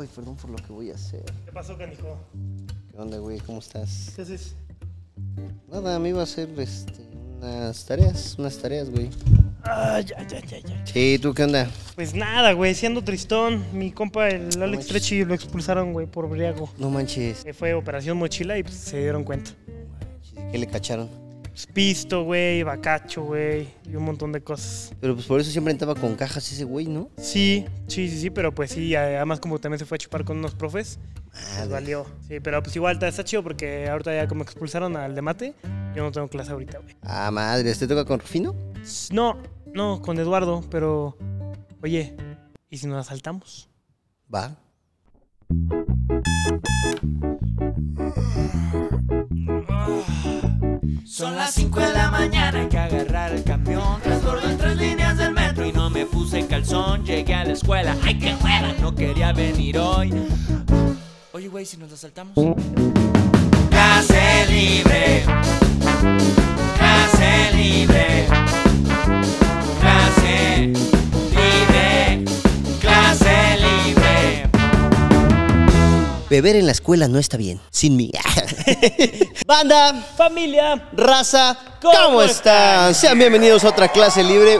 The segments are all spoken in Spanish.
Ay, perdón por lo que voy a hacer. ¿Qué pasó, canijo? ¿Qué onda, güey? ¿Cómo estás? ¿Qué haces? Nada, me iba a hacer este, unas tareas, unas tareas, güey. Ah, ya, ya, ya, ya. Sí, ¿tú qué onda? Pues nada, güey, siendo tristón. Mi compa, el Alex manches. Trechi, lo expulsaron, güey, por briago. No manches. Eh, Fue operación mochila y pues, se dieron cuenta. ¿Qué le cacharon? Pues, pisto, güey, bacacho, güey, y un montón de cosas. Pero pues por eso siempre entraba con cajas ese güey, ¿no? Sí, sí, sí, sí, pero pues sí, además como también se fue a chupar con unos profes, pues valió. Sí, pero pues igual está, está chido porque ahorita ya como expulsaron al de mate, yo no tengo clase ahorita, güey. Ah, madre, ¿te toca con Rufino? No, no, con Eduardo, pero oye, ¿y si nos asaltamos? Va. Son las 5 de la mañana, hay que agarrar el camión. Transbordo en tres líneas del metro y no me puse calzón. Llegué a la escuela, ¡ay qué hueva! No quería venir hoy. Oye, güey, si nos asaltamos. Clase libre. Clase libre. Beber en la escuela no está bien. Sin mí. Banda, Familia, raza, ¿cómo, ¿Cómo están? Sean bienvenidos a otra clase libre.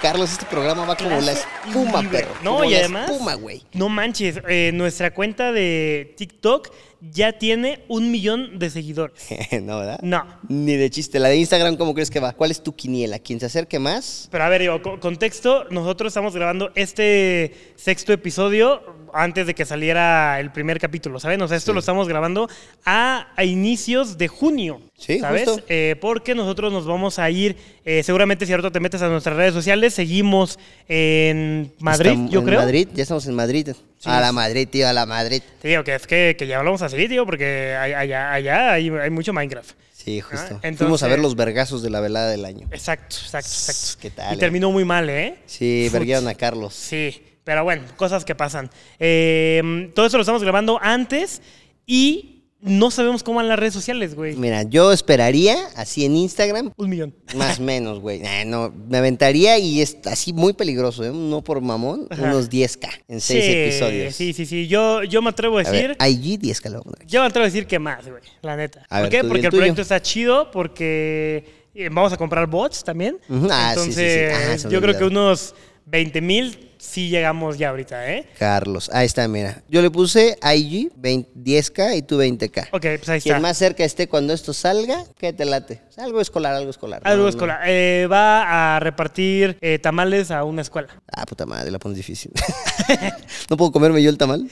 Carlos, este programa va como la espuma, libre. perro. No, como y la además- espuma, güey. no manches, eh, nuestra cuenta de TikTok ya tiene un millón de seguidores. no, ¿verdad? No. Ni de chiste. La de Instagram, ¿cómo crees que va? ¿Cuál es tu quiniela? ¿Quién se acerque más? Pero a ver, co- contexto, nosotros estamos grabando este sexto episodio antes de que saliera el primer capítulo, ¿saben? O sea, esto Sí. lo estamos grabando a, a inicios de junio, Sí, ¿sabes? justo. Eh, porque nosotros nos vamos a ir, eh, seguramente si ahorita te metes a nuestras redes sociales, seguimos en Madrid, Estamos yo en creo. Madrid, ya estamos en Madrid. a la Madrid, tío, a la Madrid. Te digo que es que, que ya hablamos a seguir, tío, porque allá, allá hay, hay mucho Minecraft. Sí, justo. Ah, Fuimos a entonces- ver los vergazos de la velada del año. Exacto, exacto, exacto. ¿Qué tal, Y eh? terminó muy mal, ¿eh? Sí, verguieron a Carlos. Sí, pero bueno, cosas que pasan. Eh, todo esto lo estamos grabando antes y no sabemos cómo van las redes sociales, güey. Mira, yo esperaría, así en Instagram, Un millón. más o menos, güey. Nah, no, me aventaría y es así muy peligroso, ¿eh? No por mamón, Ajá. unos 10k en seis Sí, episodios. Sí, sí, sí. Yo, yo me atrevo a A decir. ver, IG 10k lo voy a. Yo me atrevo a decir que más, güey. La neta. A ¿Por ver, qué? Porque el tuyo. proyecto está chido, porque eh, vamos a comprar bots también. Ah, sí, sí, sí. Entonces, Ah, yo creo que unos 20 mil sí llegamos ya ahorita, ¿eh? Carlos, ahí está, mira. Yo le puse IG 20 10k y tú 20k. Ok, pues ahí Quien está. más cerca esté cuando esto salga, ¿qué te late? Algo escolar, algo escolar. Algo No, no. escolar. Eh, va a repartir eh, tamales a una escuela. Ah, puta madre, la pones difícil. ¿No puedo comerme yo el tamal?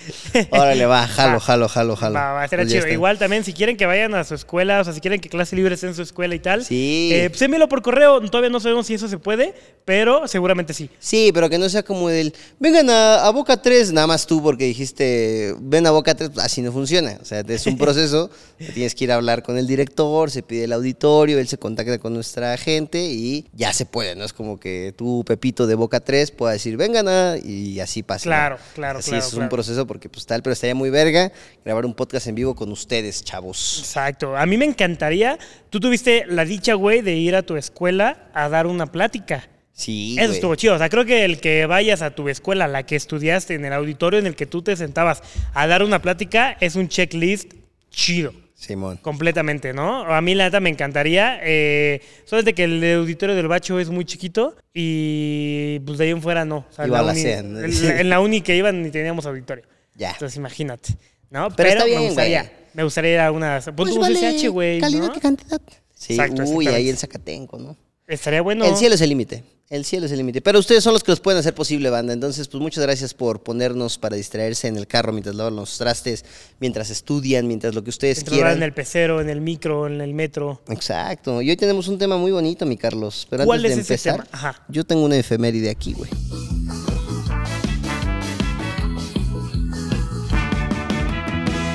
Órale, va, jalo, Va. jalo, jalo, jalo. Va, va a ser Pues chido. Igual también, si quieren que vayan a su escuela, o sea, si quieren que clase libre esté en su escuela y tal, Sí. eh, pues por correo. Todavía no sabemos si eso se puede, pero seguramente sí. Sí, pero que no sea como del, vengan a, a Boca 3, nada más tú porque dijiste, ven a Boca 3, pues así no funciona. O sea, es un proceso, tienes que ir a hablar con el director, se pide el auditorio, él se contacta con nuestra gente y ya se puede, ¿no? Es como que tú, Pepito de Boca 3, pueda decir, vengan a, y así pasa. ¿no? Claro, claro, Así claro, es un claro. proceso porque pues tal, pero estaría muy verga grabar un podcast en vivo con ustedes, chavos. Exacto. A mí me encantaría. Tú tuviste la dicha, güey, de ir a tu escuela a dar una plática. Sí, Eso güey. estuvo chido. O sea, creo que el que vayas a tu escuela, la que estudiaste, en el auditorio en el que tú te sentabas a dar una plática, es un checklist chido. Simón. Completamente, ¿no? A mí la neta me encantaría. Eh, solo de que el auditorio del Bacho es muy chiquito y pues de ahí en fuera no. O sea, Iba la uni- en, la- en la uni que iban ni teníamos auditorio. Ya. Entonces imagínate, ¿no? Pero Pero, está bien, me gustaría. güey. Me gustaría ir a unas... Pon tu CCH, güey, calidad ¿no? y cantidad. Sí, Exacto, uy, ahí en Zacatenco, ¿no? Estaría bueno. El cielo es el límite. El cielo es el límite. Pero ustedes son los que los pueden hacer posible, banda. Entonces, pues muchas gracias por ponernos para distraerse en el carro mientras lavan los trastes, mientras estudian, mientras lo que ustedes Mientras quieran. en el pecero, en el micro, en el metro. Exacto. Y hoy tenemos un tema muy bonito, mi Carlos. Pero ¿Cuál antes de es ese empezar, tema? Ajá. yo tengo una efeméride aquí, güey.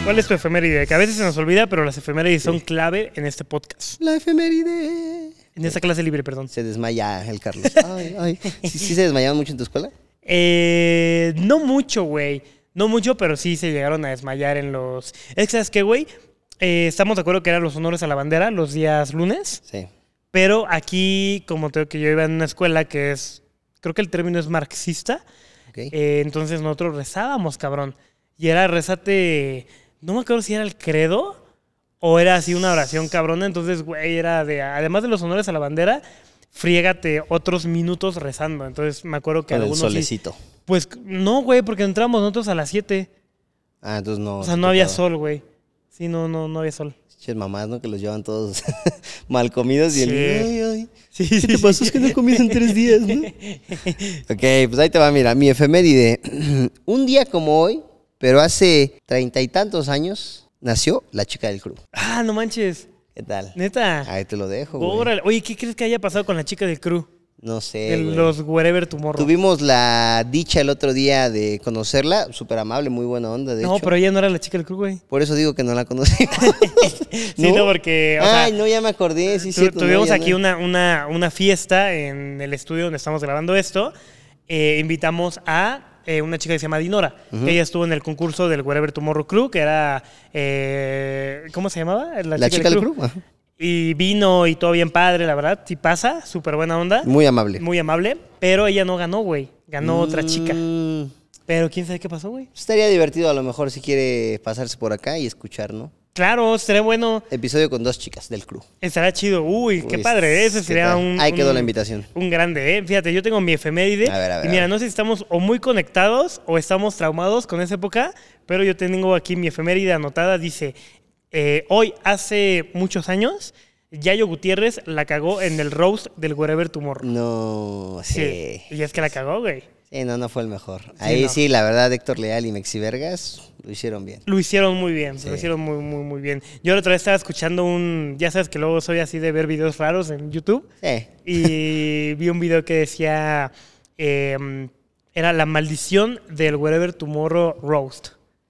¿Cuál es tu efeméride? Que a veces se nos olvida, pero las efemérides son clave en este podcast. La efeméride. En esta clase libre, perdón. Se desmaya el Carlos. Ay, ay. ¿Sí, sí se desmayaban mucho en tu escuela? Eh, no mucho, güey. No mucho, pero sí se llegaron a desmayar en los. Es que, ¿sabes qué, güey? Eh, estamos de acuerdo que eran los honores a la bandera los días lunes. Sí. Pero aquí, como te digo que yo iba en una escuela que es. Creo que el término es marxista. Ok. eh, entonces nosotros rezábamos, cabrón. Y era rezate. No me acuerdo si era el credo o era así una oración cabrona. Entonces, güey, era de. Además de los honores a la bandera, friégate otros minutos rezando. Entonces, me acuerdo que Con el algunos. sí- solecito. pues no, güey, porque entramos nosotros a las 7. Ah, entonces no. O sea, no había sol, güey. Sí, no, no, no había sol. Pinches mamás, ¿no? Que los llevan todos mal comidos y el. Sí. Ay, ay. Sí, ¿Qué te pasó? Es que no he comido en tres días, ¿no? ok, pues ahí te va, mira, mi efeméride. Un día como hoy, pero hace treinta y tantos años, nació la chica del club. Ah, no manches. ¿Qué tal? Neta. Ahí te lo dejo, güey. Órale. Oye, ¿qué crees que haya pasado con la chica del crew? No sé, de güey. los Wherever Tomorrow. Tuvimos la dicha el otro día de conocerla, súper amable, muy buena onda, de no, hecho. pero ella no era la chica del crew, güey. Por eso digo que no la conocí. Sí, no, porque, o sea, Ay, no, ya me acordé, sí, tu- cierto, tuvimos aquí no. una, una, una fiesta en el estudio donde estamos grabando esto. Eh, invitamos a eh, una chica que se llama Dinora. ella estuvo en el concurso del Wherever Tomorrow Crew, que era. eh, ¿Cómo se llamaba? La chica del ajá. Y vino y todo bien padre, la verdad. Sí pasa, súper buena onda. Muy amable. Muy amable. Pero ella no ganó, güey. Ganó otra chica. Pero quién sabe qué pasó, güey. Estaría divertido a lo mejor si quiere pasarse por acá y escuchar, ¿no? Claro, sería bueno. Episodio con dos chicas del club. Estará chido. Uy, qué padre. ¿eh? Ese ¿qué sería un. Ahí quedó un- la invitación. Un grande, ¿eh? Fíjate, yo tengo mi efeméride. A ver, a ver, y mira, no sé si estamos o muy conectados o estamos traumados con esa época, pero yo tengo aquí mi efeméride anotada. Dice: eh, Hoy, hace muchos años, Yayo Gutiérrez la cagó en el roast del Wherever Tomorrow. No, sí. Y es que la cagó, güey. Sí, no, no fue el mejor. Ahí no. sí, la verdad, Héctor Leal y Mexi Vergas lo hicieron bien. Lo hicieron muy bien, Sí. lo hicieron muy, muy, muy bien. Yo la otra vez estaba escuchando un. Ya sabes que luego soy así de ver videos raros en YouTube. Sí. Y vi un video que decía. eh, era la maldición del Wherever Tomorrow Roast.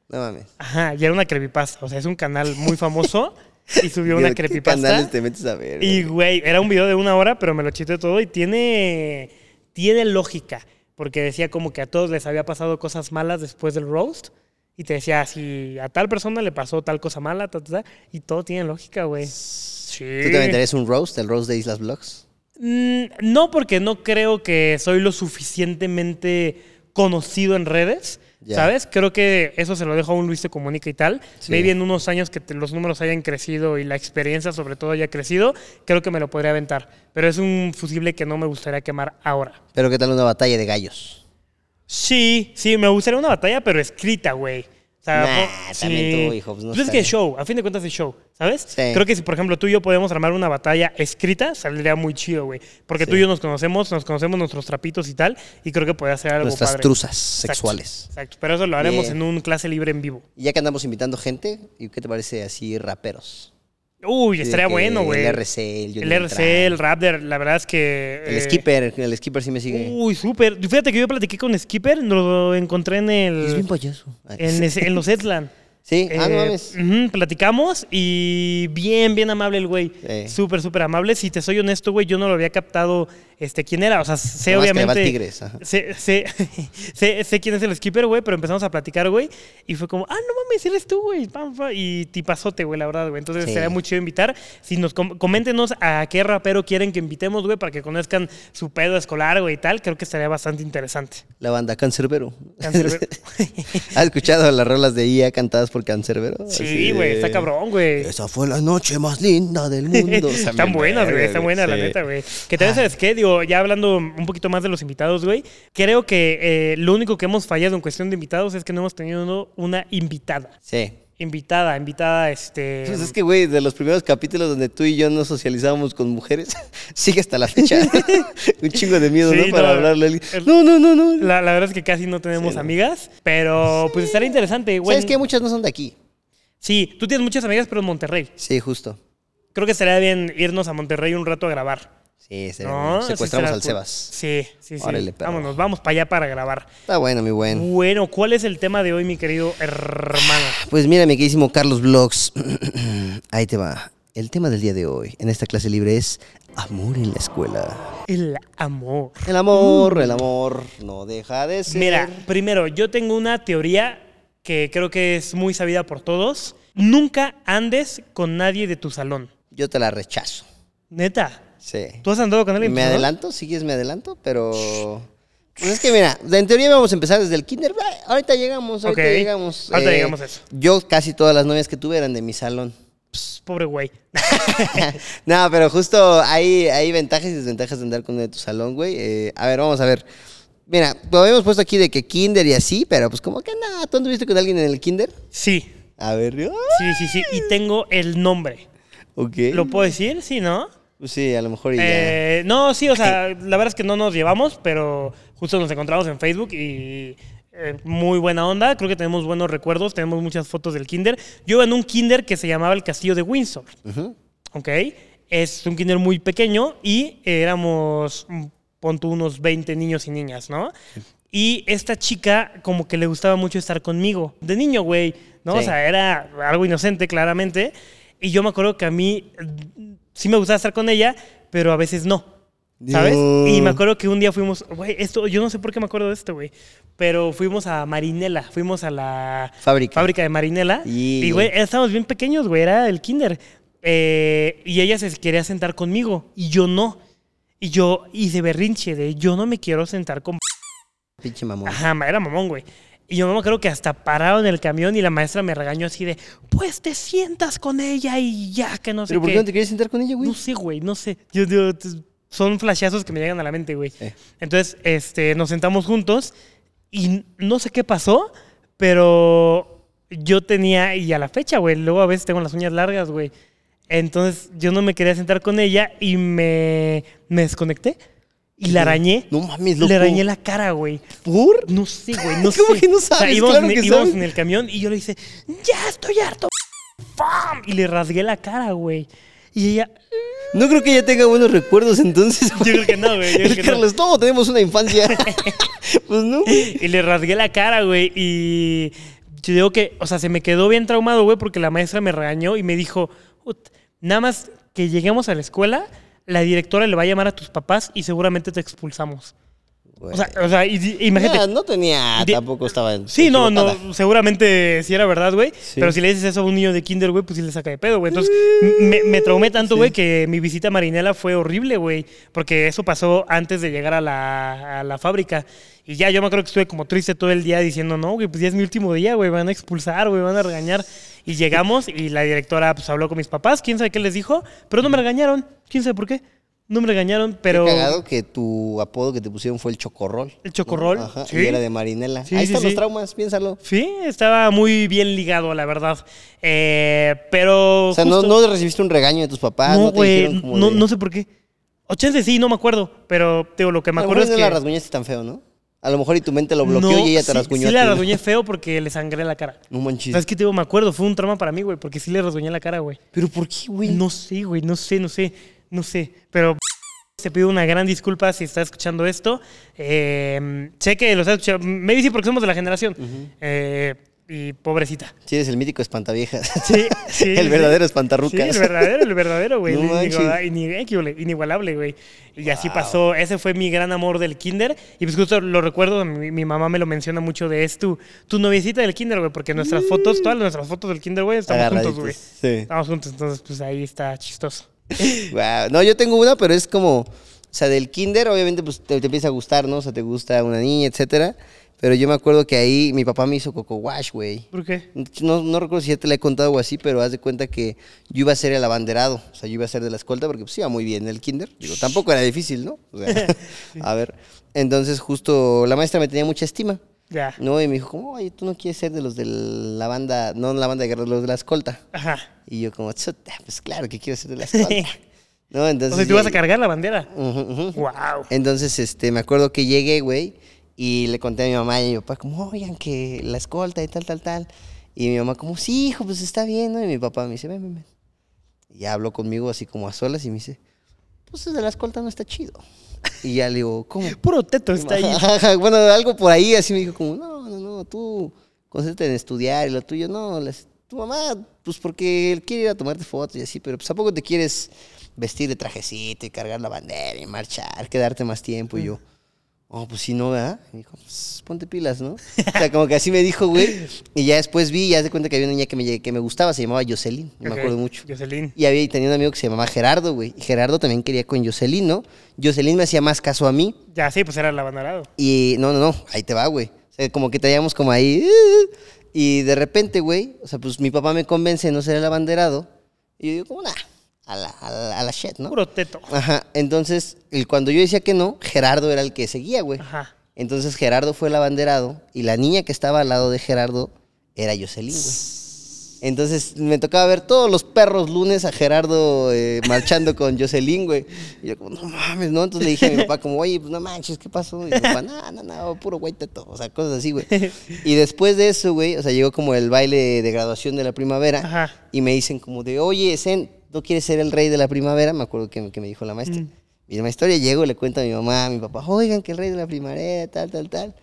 No mames. Ajá, y era una creepypasta. O sea, es un canal muy famoso. y subió una ¿qué creepypasta. canales te metes a ver? Y, güey, era un video de una hora, pero me lo chité todo y tiene, tiene lógica. Porque decía como que a todos les había pasado cosas malas después del roast. Y te decía, si a tal persona le pasó tal cosa mala, ta, ta, ta, y todo tiene lógica, güey. Sí. ¿Tú te aventarías un roast, el roast de Islas Vlogs? Mm, no, porque no creo que soy lo suficientemente conocido en redes. ¿Sabes? Creo que eso se lo dejo a un Luis de Comunica y tal. Sí. Maybe en unos años que te- los números hayan crecido y la experiencia sobre todo haya crecido, creo que me lo podría aventar. Pero es un fusible que no me gustaría quemar ahora. Pero ¿qué tal una batalla de gallos? Sí, sí, me gustaría una batalla, pero escrita, güey. Sea, Nah, también tú, hijo, pues no Pues es que es show, a fin de cuentas es show, ¿sabes? Sí. Creo que si, por ejemplo, tú y yo podemos armar una batalla escrita, saldría muy chido, güey. Porque tú y yo nos conocemos, nos conocemos nuestros trapitos y tal, y creo que podría ser algo Nuestras padre. truzas Exacto, sexuales. Exacto, pero eso lo haremos Bien. en un clase libre en vivo. Y ya que andamos invitando gente, ¿y qué te parece así raperos? Uy, estaría bueno, güey. El RC, el Johnny El RC, el Raptor, la verdad es que... El eh, skipper, el skipper sí me sigue. Uy, súper. Fíjate que yo platiqué con Skipper, lo encontré en el... es bien payaso. Ay. en, los Edland. Sí, ah, no Eh, mames. platicamos y bien, bien amable el güey. Sí. Súper, súper amable. Si te soy honesto, güey, yo no lo había captado este, quién era. O sea, sé obviamente. Tigres. Sé, sé, sé, sé quién es el skipper, güey, pero empezamos a platicar, güey. Y fue como, ah, no mames, eres tú, güey. Y tipazote, güey, la verdad, güey. Entonces Sí. sería muy chido invitar. Si nos com- coméntenos a qué rapero quieren que invitemos, güey, para que conozcan su pedo escolar, güey, y tal. Creo que estaría bastante interesante. La banda Cancerbero. Cancerbero. ¿Has escuchado las rolas de IA cantadas por Cancerbero? Sí, güey, de, está cabrón, güey. Esa fue la noche más linda del mundo. están buenas, güey, están buenas, la neta, güey. Que también, ¿sabes qué? Digo, ya hablando un poquito más de los invitados, güey, creo que eh, lo único que hemos fallado en cuestión de invitados es que no hemos tenido una invitada. Sí. Invitada, invitada, este... Pues es que, güey, de los primeros capítulos donde tú y yo nos socializábamos con mujeres, sigue hasta la fecha. Un chingo de miedo, Sí, ¿no? Para no, hablarle. a alguien. el- No, no, no, no. La, la verdad es que casi no tenemos Sí, no. amigas, pero pues estaría interesante, güey. ¿Sabes qué? Muchas no son de aquí. Sí, tú tienes muchas amigas, pero en Monterrey. Sí, justo. Creo que estaría bien irnos a Monterrey un rato a grabar. Sí, sería ¿No? Sí secuestramos al. Sebas. Sí, sí, sí. Órale. Vámonos, vamos para allá para grabar. Está bueno, mi buen. Bueno, ¿cuál es el tema de hoy, mi querido hermano? Pues mira, mi queridísimo Carlos Vlogs. Ahí te va. El tema del día de hoy en esta clase libre es amor en la escuela. El amor. El amor, el amor no deja de ser. Mira, primero, yo tengo una teoría que creo que es muy sabida por todos. Nunca andes con nadie de tu salón. Yo te la rechazo. Neta. Sí. ¿Tú has andado con alguien? Me adelanto, si quieres me adelanto, pero Pues es que mira, en teoría vamos a empezar desde el kinder. Ah, Ahorita llegamos, ahorita llegamos. Ahorita Eh, llegamos a eso. Yo casi todas las novias que tuve eran de mi salón. Pss, pobre güey. no, pero justo hay, hay ventajas y desventajas de andar con uno de tu salón, güey. Eh, a ver, vamos a ver. Mira, lo habíamos puesto aquí de que kinder y así, pero pues como que nada, ¿tú anduviste con alguien en el kinder? Sí, A ver, ¡ah! sí, sí, sí. Y tengo el nombre. ok. ¿Lo puedo decir? Sí, ¿no? Sí, a lo mejor y ya. Eh, no, sí, o sea, la verdad es que no nos llevamos, pero justo nos encontramos en Facebook y eh, muy buena onda. Creo que tenemos buenos recuerdos, tenemos muchas fotos del kinder. Yo en un kinder que se llamaba el Castillo de Windsor, Ujú. ¿ok? Es un kinder muy pequeño y éramos, mm, pon tú, unos 20 niños y niñas, ¿no? Y esta chica como que le gustaba mucho estar conmigo. De niño, güey, ¿no? O sea, era algo inocente, claramente. Y yo me acuerdo que a mí sí me gustaba estar con ella, pero a veces no. ¿Sabes? Y me acuerdo que un día fuimos, güey, esto, yo no sé por qué me acuerdo de esto, güey, pero fuimos a Marinela, fuimos a la Fábrica. fábrica de Marinela. Y- güey, estábamos bien pequeños, güey, era el kinder. Eh, y ella se quería sentar conmigo y yo no. Y yo hice berrinche de yo no me quiero sentar con... Pinche mamón. Ajá, era mamón, güey. Y yo me acuerdo que hasta pararon el camión y la maestra me regañó así de, pues te sientas con ella y ya, que no sé ¿Pero por qué. no te quieres sentar con ella, güey? No sé, güey, no sé. Yo, yo- son flashazos que me llegan a la mente, güey. Sí. Entonces, este, nos sentamos juntos y no sé qué pasó, pero yo tenía, y a la fecha, güey, luego a veces tengo las uñas largas, güey. Entonces, yo no me quería sentar con ella y me, me desconecté y la arañé. No mames, loco. Le arañé la cara, güey. ¿Por? No sé, güey, no ¿Cómo sé. que no O sea, sabes? íbamos, Claro en, que íbamos sabes. en el camión y yo le hice, ya estoy harto. ¡Pam! Y le rasgué la cara, güey. Y ella, No creo que ella tenga buenos recuerdos entonces. yo creo que no, güey. Yo creo que no. Carlos, todos tenemos una infancia. pues no. Y le rasgué la cara, güey. Y yo digo que, o sea, se me quedó bien traumado, güey, porque la maestra me regañó y me dijo, "Ut, nada más que lleguemos a la escuela, la directora le va a llamar a tus papás y seguramente te expulsamos. O sea, o sea, y- imagínate. No tenía, tampoco estaba en- Sí, no, no, seguramente sí era verdad, güey. Sí. Pero si le dices eso a un niño de kinder, güey, pues sí le saca de pedo, güey. Entonces, me, me traumé tanto, güey, que mi visita a Marinela fue horrible, güey. Porque eso pasó antes de llegar a la, a la fábrica. Y ya yo me acuerdo que estuve como triste todo el día diciendo, no, güey, pues ya es mi último día, güey, me van a expulsar, güey, van a regañar. Y llegamos y la directora, pues habló con mis papás, quién sabe qué les dijo, pero no me regañaron, quién sabe por qué. No me regañaron, pero... Qué cagado que tu apodo que te pusieron fue el chocorrol. El chocorrol, Ajá, sí. y era de Marinela. Sí, Ahí sí, están los traumas, piénsalo. Sí, estaba muy bien ligado, la verdad. Eh, pero. O sea, no, justo- no recibiste un regaño de tus papás, no, no, te güey. dijeron como No, de- no sé por qué. O chance sí, no me acuerdo. Pero, digo, lo que me acuerdo es no que. la rasguñaste tan feo, ¿no? A lo mejor y tu mente lo bloqueó no, y ella te sí, rasguñó Sí, ti. rasguñé feo porque le sangré la cara. No manches. ¿Sabes qué, te digo? Me acuerdo, fue un trauma para mí, güey, porque sí le rasguñé la cara, güey. ¿Pero por qué, güey? No sé, güey, no sé, no sé, no sé. Pero te pido una gran disculpa si estás escuchando esto. Eh, sé que lo estás escuchando. Maybe sí porque somos de la generación. Eh, y pobrecita. Sí, eres el mítico espantaviejas. Sí, sí. el sí. verdadero Sí, espantarrucas. el verdadero, el verdadero, güey. No inigualable, inigualable, güey. Y así pasó. Ese fue mi gran amor del kinder. Y pues justo lo recuerdo, mi, mi mamá me lo menciona mucho de es tu, tu noviecita del kinder, güey. Porque nuestras fotos, todas nuestras fotos del kinder, güey, estamos juntos, güey. Sí. Estamos juntos, entonces pues ahí está chistoso. No, yo tengo una, pero es como, o sea, del kinder, obviamente, pues te, te empieza a gustar, ¿no? O sea, te gusta una niña, etcétera. Pero yo me acuerdo que ahí mi papá me hizo coco wash, güey. ¿Por qué? No, no recuerdo si ya te la he contado o así, pero haz de cuenta que yo iba a ser el abanderado. O sea, yo iba a ser de la escolta porque pues iba muy bien en el kinder. Digo, tampoco era difícil, ¿no? O sea, a ver. Entonces, justo la maestra me tenía mucha estima. Ya. ¿no? Y me dijo, como, oye, tú no quieres ser de los de la banda, no la banda de guerra, los de la escolta. Ajá. Y yo como, "Chuta, pues claro que quiero ser de la escolta. ¿No? Entonces, O sea, tú vas a cargar la bandera. Wow. Entonces, este, me acuerdo que llegué, güey, y le conté a mi mamá y a mi papá, como, oigan, que la escolta y tal, tal, tal. Y mi mamá, como, sí, hijo, pues está bien, ¿no? Y mi papá me dice, ven, ven, ven. Y ya habló conmigo así como a solas y me dice, pues de la escolta no está chido. Y ya le digo, ¿cómo? Puro teto está ahí. Bueno, algo por ahí así me dijo como, no, no, no, tú concéntrate en estudiar y lo tuyo, no, las- tu mamá, pues porque él quiere ir a tomarte fotos y así, pero pues tampoco te quieres vestir de trajecito y cargar la bandera y marchar, quedarte más tiempo y yo. Oh, pues sí, no, ¿verdad? Y me dijo, pues ponte pilas, ¿no? O sea, como que así me dijo, güey. Y ya después vi, ya se cuenta que había una niña que me, que me gustaba, se llamaba Jocelyn, no me acuerdo mucho. Jocelyn. Y había y tenía un amigo que se llamaba Gerardo, güey. Y Gerardo también quería con Jocelyn, ¿no? Jocelyn me hacía más caso a mí. Ya, sí, pues era el abanderado. Y no, no, no, ahí te va, güey. O sea, como que traíamos como ahí. Y de repente, güey, o sea, pues mi papá me convence de no ser el abanderado. Y yo digo, como, nah, a la, a la, a la shit, ¿no? Puro teto. Ajá. Entonces, el, cuando yo decía que no, Gerardo era el que seguía, güey. Ajá. Entonces Gerardo fue el abanderado y la niña que estaba al lado de Gerardo era Jocelyn, güey. Entonces me tocaba ver todos los perros lunes a Gerardo eh, marchando con Jocelyn, güey. Y yo como, no mames, ¿no? Entonces le dije a mi papá como, oye, pues no manches, ¿qué pasó? Y mi papá, no, no, no, puro güey teto. O sea, cosas así, güey. Y después de eso, güey, o sea, llegó como el baile de graduación de la primavera. Ajá. Y me dicen como de, oye, Zen, ¿no quieres ser el rey de la primavera? Me acuerdo que, que me dijo la maestra. Mm. Y en la historia llego y le cuento a mi mamá, a mi papá, oigan que el rey de la primavera, tal, tal, tal.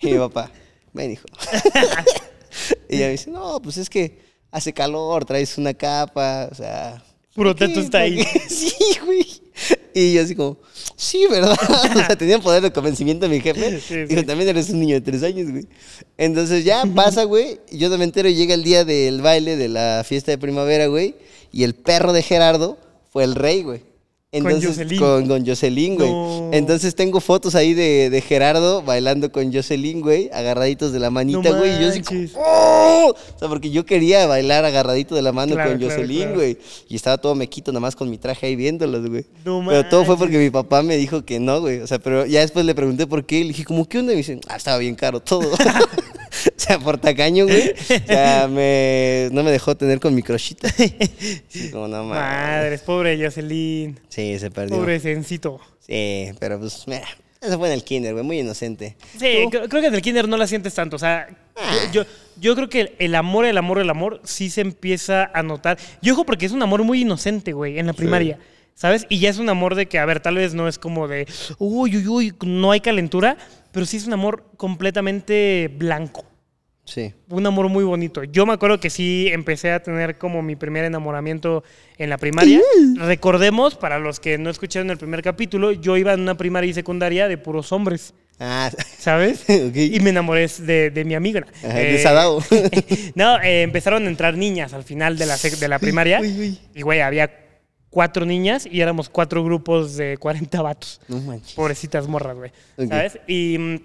Y mi papá, ven, hijo. y ella me dice, no, pues es que hace calor, traes una capa, o sea... Puro teto está ahí. Sí, güey. Y yo así como, sí, ¿verdad? o sea, tenía poder de convencimiento mi jefe. Sí, sí. Digo, también eres un niño de tres años, güey. Entonces ya pasa, güey. Yo me entero y llega el día del baile de la fiesta de primavera, güey. Y el perro de Gerardo fue el rey, güey. Entonces, Jocelyn. Con, con Jocelyn, güey. No. Entonces tengo fotos ahí de, de Gerardo bailando con Jocelyn, güey, agarraditos de la manita, No güey. y yo así como. ¡oh! O sea, porque yo quería bailar agarradito de la mano Claro, con claro, Jocelyn, claro. güey. Y estaba todo mequito nada más con mi traje ahí viéndolos, güey. No pero todo fue porque mi papá me dijo que no, güey. O sea, pero ya después le pregunté por qué. Y le dije, ¿cómo qué onda? Y me dicen, ah, estaba bien caro todo. o sea, por tacaño, güey. O sea, me, no me dejó tener con mi crochita. Sí, como no mames. Madres, pobre Jocelyn. Sí, se perdió. Pobre sencito. Sí, pero pues, mira, eso fue en el kinder, güey, muy inocente. Sí, creo, creo que en el kinder no la sientes tanto. O sea, Ah. yo, yo creo que el amor, el amor, el amor sí se empieza a notar. Yo ojo porque es un amor muy inocente, güey, en la primaria. ¿Sabes? Y ya es un amor de que, a ver, tal vez no es como de, uy, uy, uy, no hay calentura, pero sí es un amor completamente blanco. Sí. Un amor muy bonito. Yo me acuerdo que sí empecé a tener como mi primer enamoramiento en la primaria. Recordemos, para los que no escucharon el primer capítulo, yo iba en una primaria y secundaria de puros hombres. Ah, ¿Sabes? Y me enamoré de, de mi amiga. Ajá, de Sadao. no, eh, empezaron a entrar niñas al final de la, sec- de la primaria. Uy, uy. Y, güey, había cuatro niñas y éramos cuatro grupos de 40 vatos. no manches. Pobrecitas morras, güey. ¿Sabes? Y mm,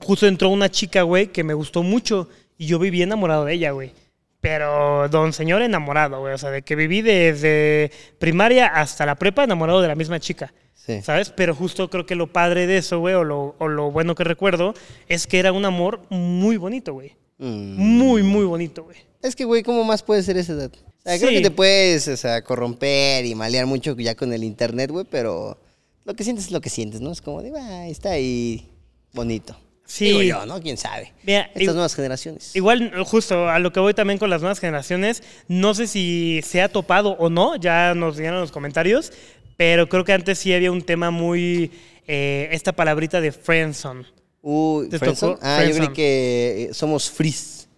justo entró una chica, güey, que me gustó mucho. Y yo viví enamorado de ella, güey. Pero don señor enamorado, güey. O sea, de que viví desde primaria hasta la prepa enamorado de la misma chica. Sí. ¿Sabes? Pero justo creo que lo padre de eso, güey, o lo, o lo bueno que recuerdo, es que era un amor muy bonito, güey. Mm. Muy, muy bonito, güey. Es que, güey, ¿cómo más puede ser esa edad? O sea, creo Sí. que te puedes, o sea, corromper y malear mucho ya con el internet, güey, pero lo que sientes es lo que sientes, ¿no? Es como de, "Ah, está ahí bonito. Sí. Digo yo, ¿no? ¿Quién sabe? Mira, Estas nuevas generaciones. Igual, justo a lo que voy también con las nuevas generaciones, no sé si se ha topado o no, ya nos dirán en los comentarios, pero creo que antes sí había un tema muy, eh, esta palabrita de friendzone. Uy, ¿Te ¿friendzone? tocó? Ah, yo creí que eh, somos frees.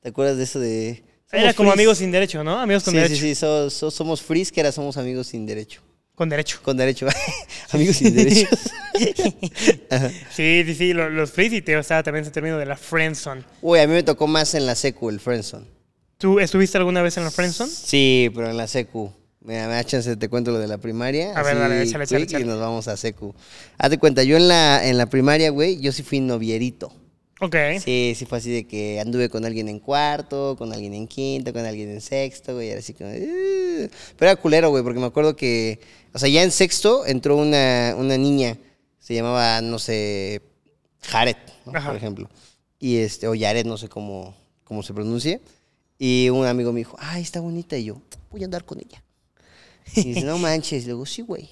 ¿Te acuerdas de eso de...? Era como frees? amigos sin derecho, ¿no? Amigos con sí, derecho. sí, sí, so- so- somos frees, que era somos amigos sin derecho. Con derecho. Con derecho. amigos sin derechos. Ajá. Sí, sí, sí, lo- los free y te estaba también ese término de la friendzone. Uy, a mí me tocó más en la secu, el friendzone. ¿Tú estuviste alguna vez en la friendzone? Sí, pero en la secu. Mira, me da chance, te cuento lo de la primaria. A ver, dale, échale, échale, échale. Y nos vamos a secu. Haz de cuenta, yo en la, en la primaria, güey, yo sí fui novierito. Ok. Sí, sí fue así de que anduve con alguien en cuarto, con alguien en quinto, con alguien en sexto, güey, era así como... "Uh". Pero era culero, güey, porque me acuerdo que... O sea, ya en sexto entró una, una niña, se llamaba, no sé, Jared, por ejemplo. Y este, o Yaret, no sé cómo, cómo se pronuncie. Y un amigo me dijo, ay, está bonita. Y yo, voy a andar con ella. Y dice, no manches. Y luego, sí, güey.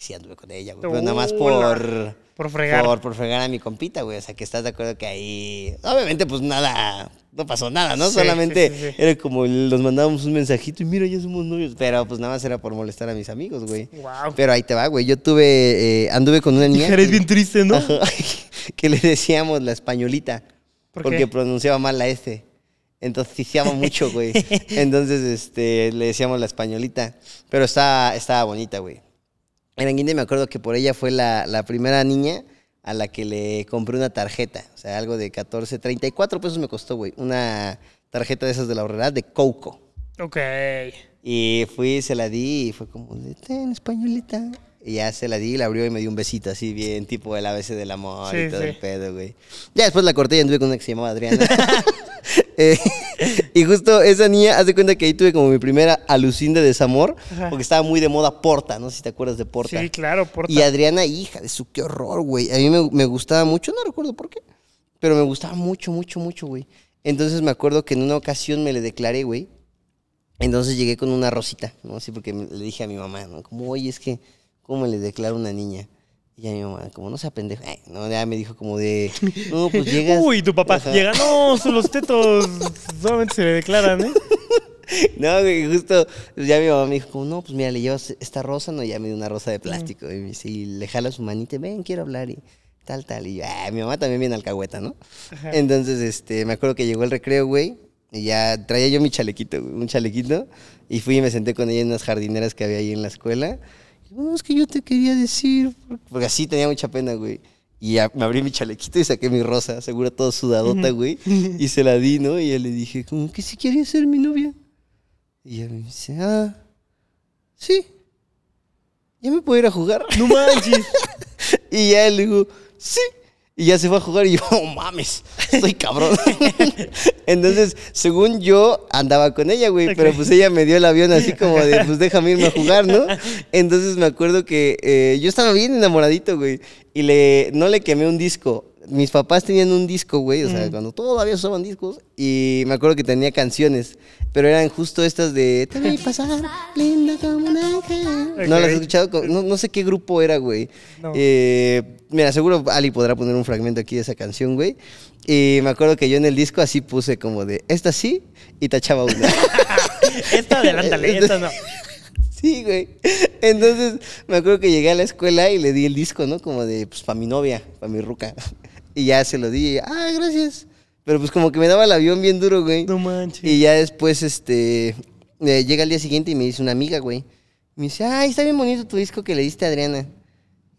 Sí anduve con ella, güey. Pero nada más por... Por fregar. Por, por fregar a mi compita, güey. O sea, que estás de acuerdo que ahí. Obviamente, pues nada. No pasó nada, ¿no? Sí, Solamente sí, sí, sí. era como nos mandábamos un mensajito y mira, ya somos novios. Pero pues nada más era por molestar a mis amigos, güey. Wow. Pero ahí te va, güey. Yo tuve. eh, anduve con una niña. Eres que- bien triste, ¿no? Que le decíamos la españolita. ¿Por porque qué? pronunciaba mal la S. Entonces ticiaba mucho, güey. Entonces, este, le decíamos la españolita. Pero estaba, estaba bonita, güey. En Anguinde me acuerdo que por ella fue la, la primera niña a la que le compré una tarjeta, o sea, algo de 14, 34 pesos me costó, güey, una tarjeta de esas de la horrera de Coco. Ok. Y fui, se la di y fue como, ten, españolita. Y ya se la di, la abrió y me dio un besito así bien, tipo el ABC del amor y todo sí. el pedo, güey. Ya después la corté y anduve con una que se llamaba Adriana. Eh, y justo esa niña, haz de cuenta que ahí tuve como mi primera alucín de desamor, Ajá. porque estaba muy de moda Porta, no sé si te acuerdas de Porta. Sí, claro, porta. Y Adriana, hija de su, qué horror, güey. A mí me, me gustaba mucho, no recuerdo por qué, pero me gustaba mucho, mucho, mucho, güey. Entonces me acuerdo que en una ocasión me le declaré, güey. Entonces llegué con una rosita, ¿no? Así porque le dije a mi mamá, ¿no? Como, oye, es que, ¿cómo le declaro a una niña? Y ya mi mamá, como, no sea pendeja. Ay, no, ya me dijo como de, no, pues llegas. Uy, tu papá llega, no, son los tetos solamente se le declaran, ¿eh? No, güey, justo ya mi mamá me dijo, como, no, pues mira, le llevas esta rosa, no, ya me dio una rosa de plástico. Y me dice, y le jala su manita, ven, quiero hablar y tal, tal. Y yo, "Ah, mi mamá también viene alcahueta, ¿no? Ajá. Entonces, este, me acuerdo que llegó el recreo, güey, y ya traía yo mi chalequito, güey, un chalequito, y fui y me senté con ella en unas jardineras que había ahí en la escuela. Y, no, es que yo te quería decir, porque así tenía mucha pena, güey. Y me abrí mi chalequito y saqué mi rosa, seguro todo sudadota, güey. Y se la di, ¿no? Y ya le dije, como que si quería ser mi novia. Y ella me dice, ah, sí. ¿Ya me puedo ir a jugar? No manches. Y ya le digo, sí. Y ya se fue a jugar y yo, oh mames, estoy cabrón. Entonces, según yo, andaba con ella, güey, pero pues ella me dio el avión así como de, pues déjame irme a jugar, ¿no? Entonces me acuerdo que eh, yo estaba bien enamoradito, güey, y le, no le quemé un disco. Mis papás tenían un disco, güey, o sea, cuando todavía usaban discos, y me acuerdo que tenía canciones, pero eran justo estas de Te vi pasar, linda como un ángel. ¿No las Ok. escuchado? No, no sé qué grupo era, güey. No. Eh, mira, seguro Ali podrá poner un fragmento aquí de esa canción, güey. Y me acuerdo que yo en el disco así puse como de, esta sí, y tachaba una. Esta adelántale, esta no. sí, güey. Entonces me acuerdo que llegué a la escuela y le di el disco, ¿no? Como de, pues, para mi novia, para mi ruca. Y ya se lo di, ah, gracias. Pero pues como que me daba el avión bien duro, güey. No manches. Y ya después, este, eh, llega el día siguiente y me dice una amiga, güey. Me dice, ay, está bien bonito tu disco que le diste a Adriana.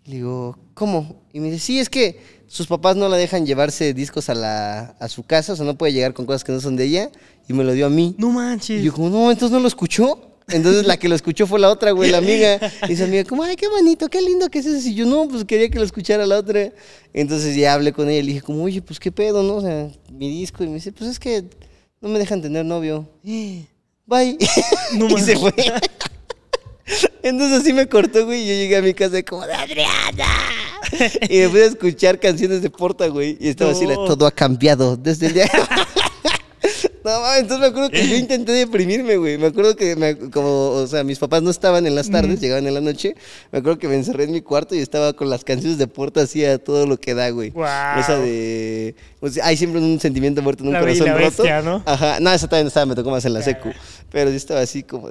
Y le digo, ¿cómo? Y me dice, sí, es que sus papás no la dejan llevarse discos a, la, a su casa, o sea, no puede llegar con cosas que no son de ella. Y me lo dio a mí. No manches. Y yo como, no, entonces no lo escuchó. Entonces la que lo escuchó fue la otra, güey, la amiga. Y su amiga, como, ay, qué bonito, qué lindo que es eso. Y yo, no, pues quería que lo escuchara la otra. Entonces ya hablé con ella y le dije, como, oye, pues qué pedo, ¿no? O sea, mi disco. Y me dice, pues es que no me dejan tener novio. Bye. No y se fue. Entonces así me cortó, güey, y yo llegué a mi casa como de Adriana. Y me fui a escuchar canciones de Porta, güey. Y estaba así, todo ha cambiado desde el día. No, mames, entonces me acuerdo que yo intenté deprimirme, güey. Me acuerdo que, me- como, o sea, mis papás no estaban en las tardes, llegaban en la noche. Me acuerdo que me encerré en mi cuarto y estaba con las canciones de Porta así a todo lo que da, güey. Guau. Esa de. pues, hay siempre un sentimiento muerto en un La corazón la roto. Bestia, ¿no? Ajá. No, esa también estaba, me tocó más en la Ya, secu. Pero sí estaba así como.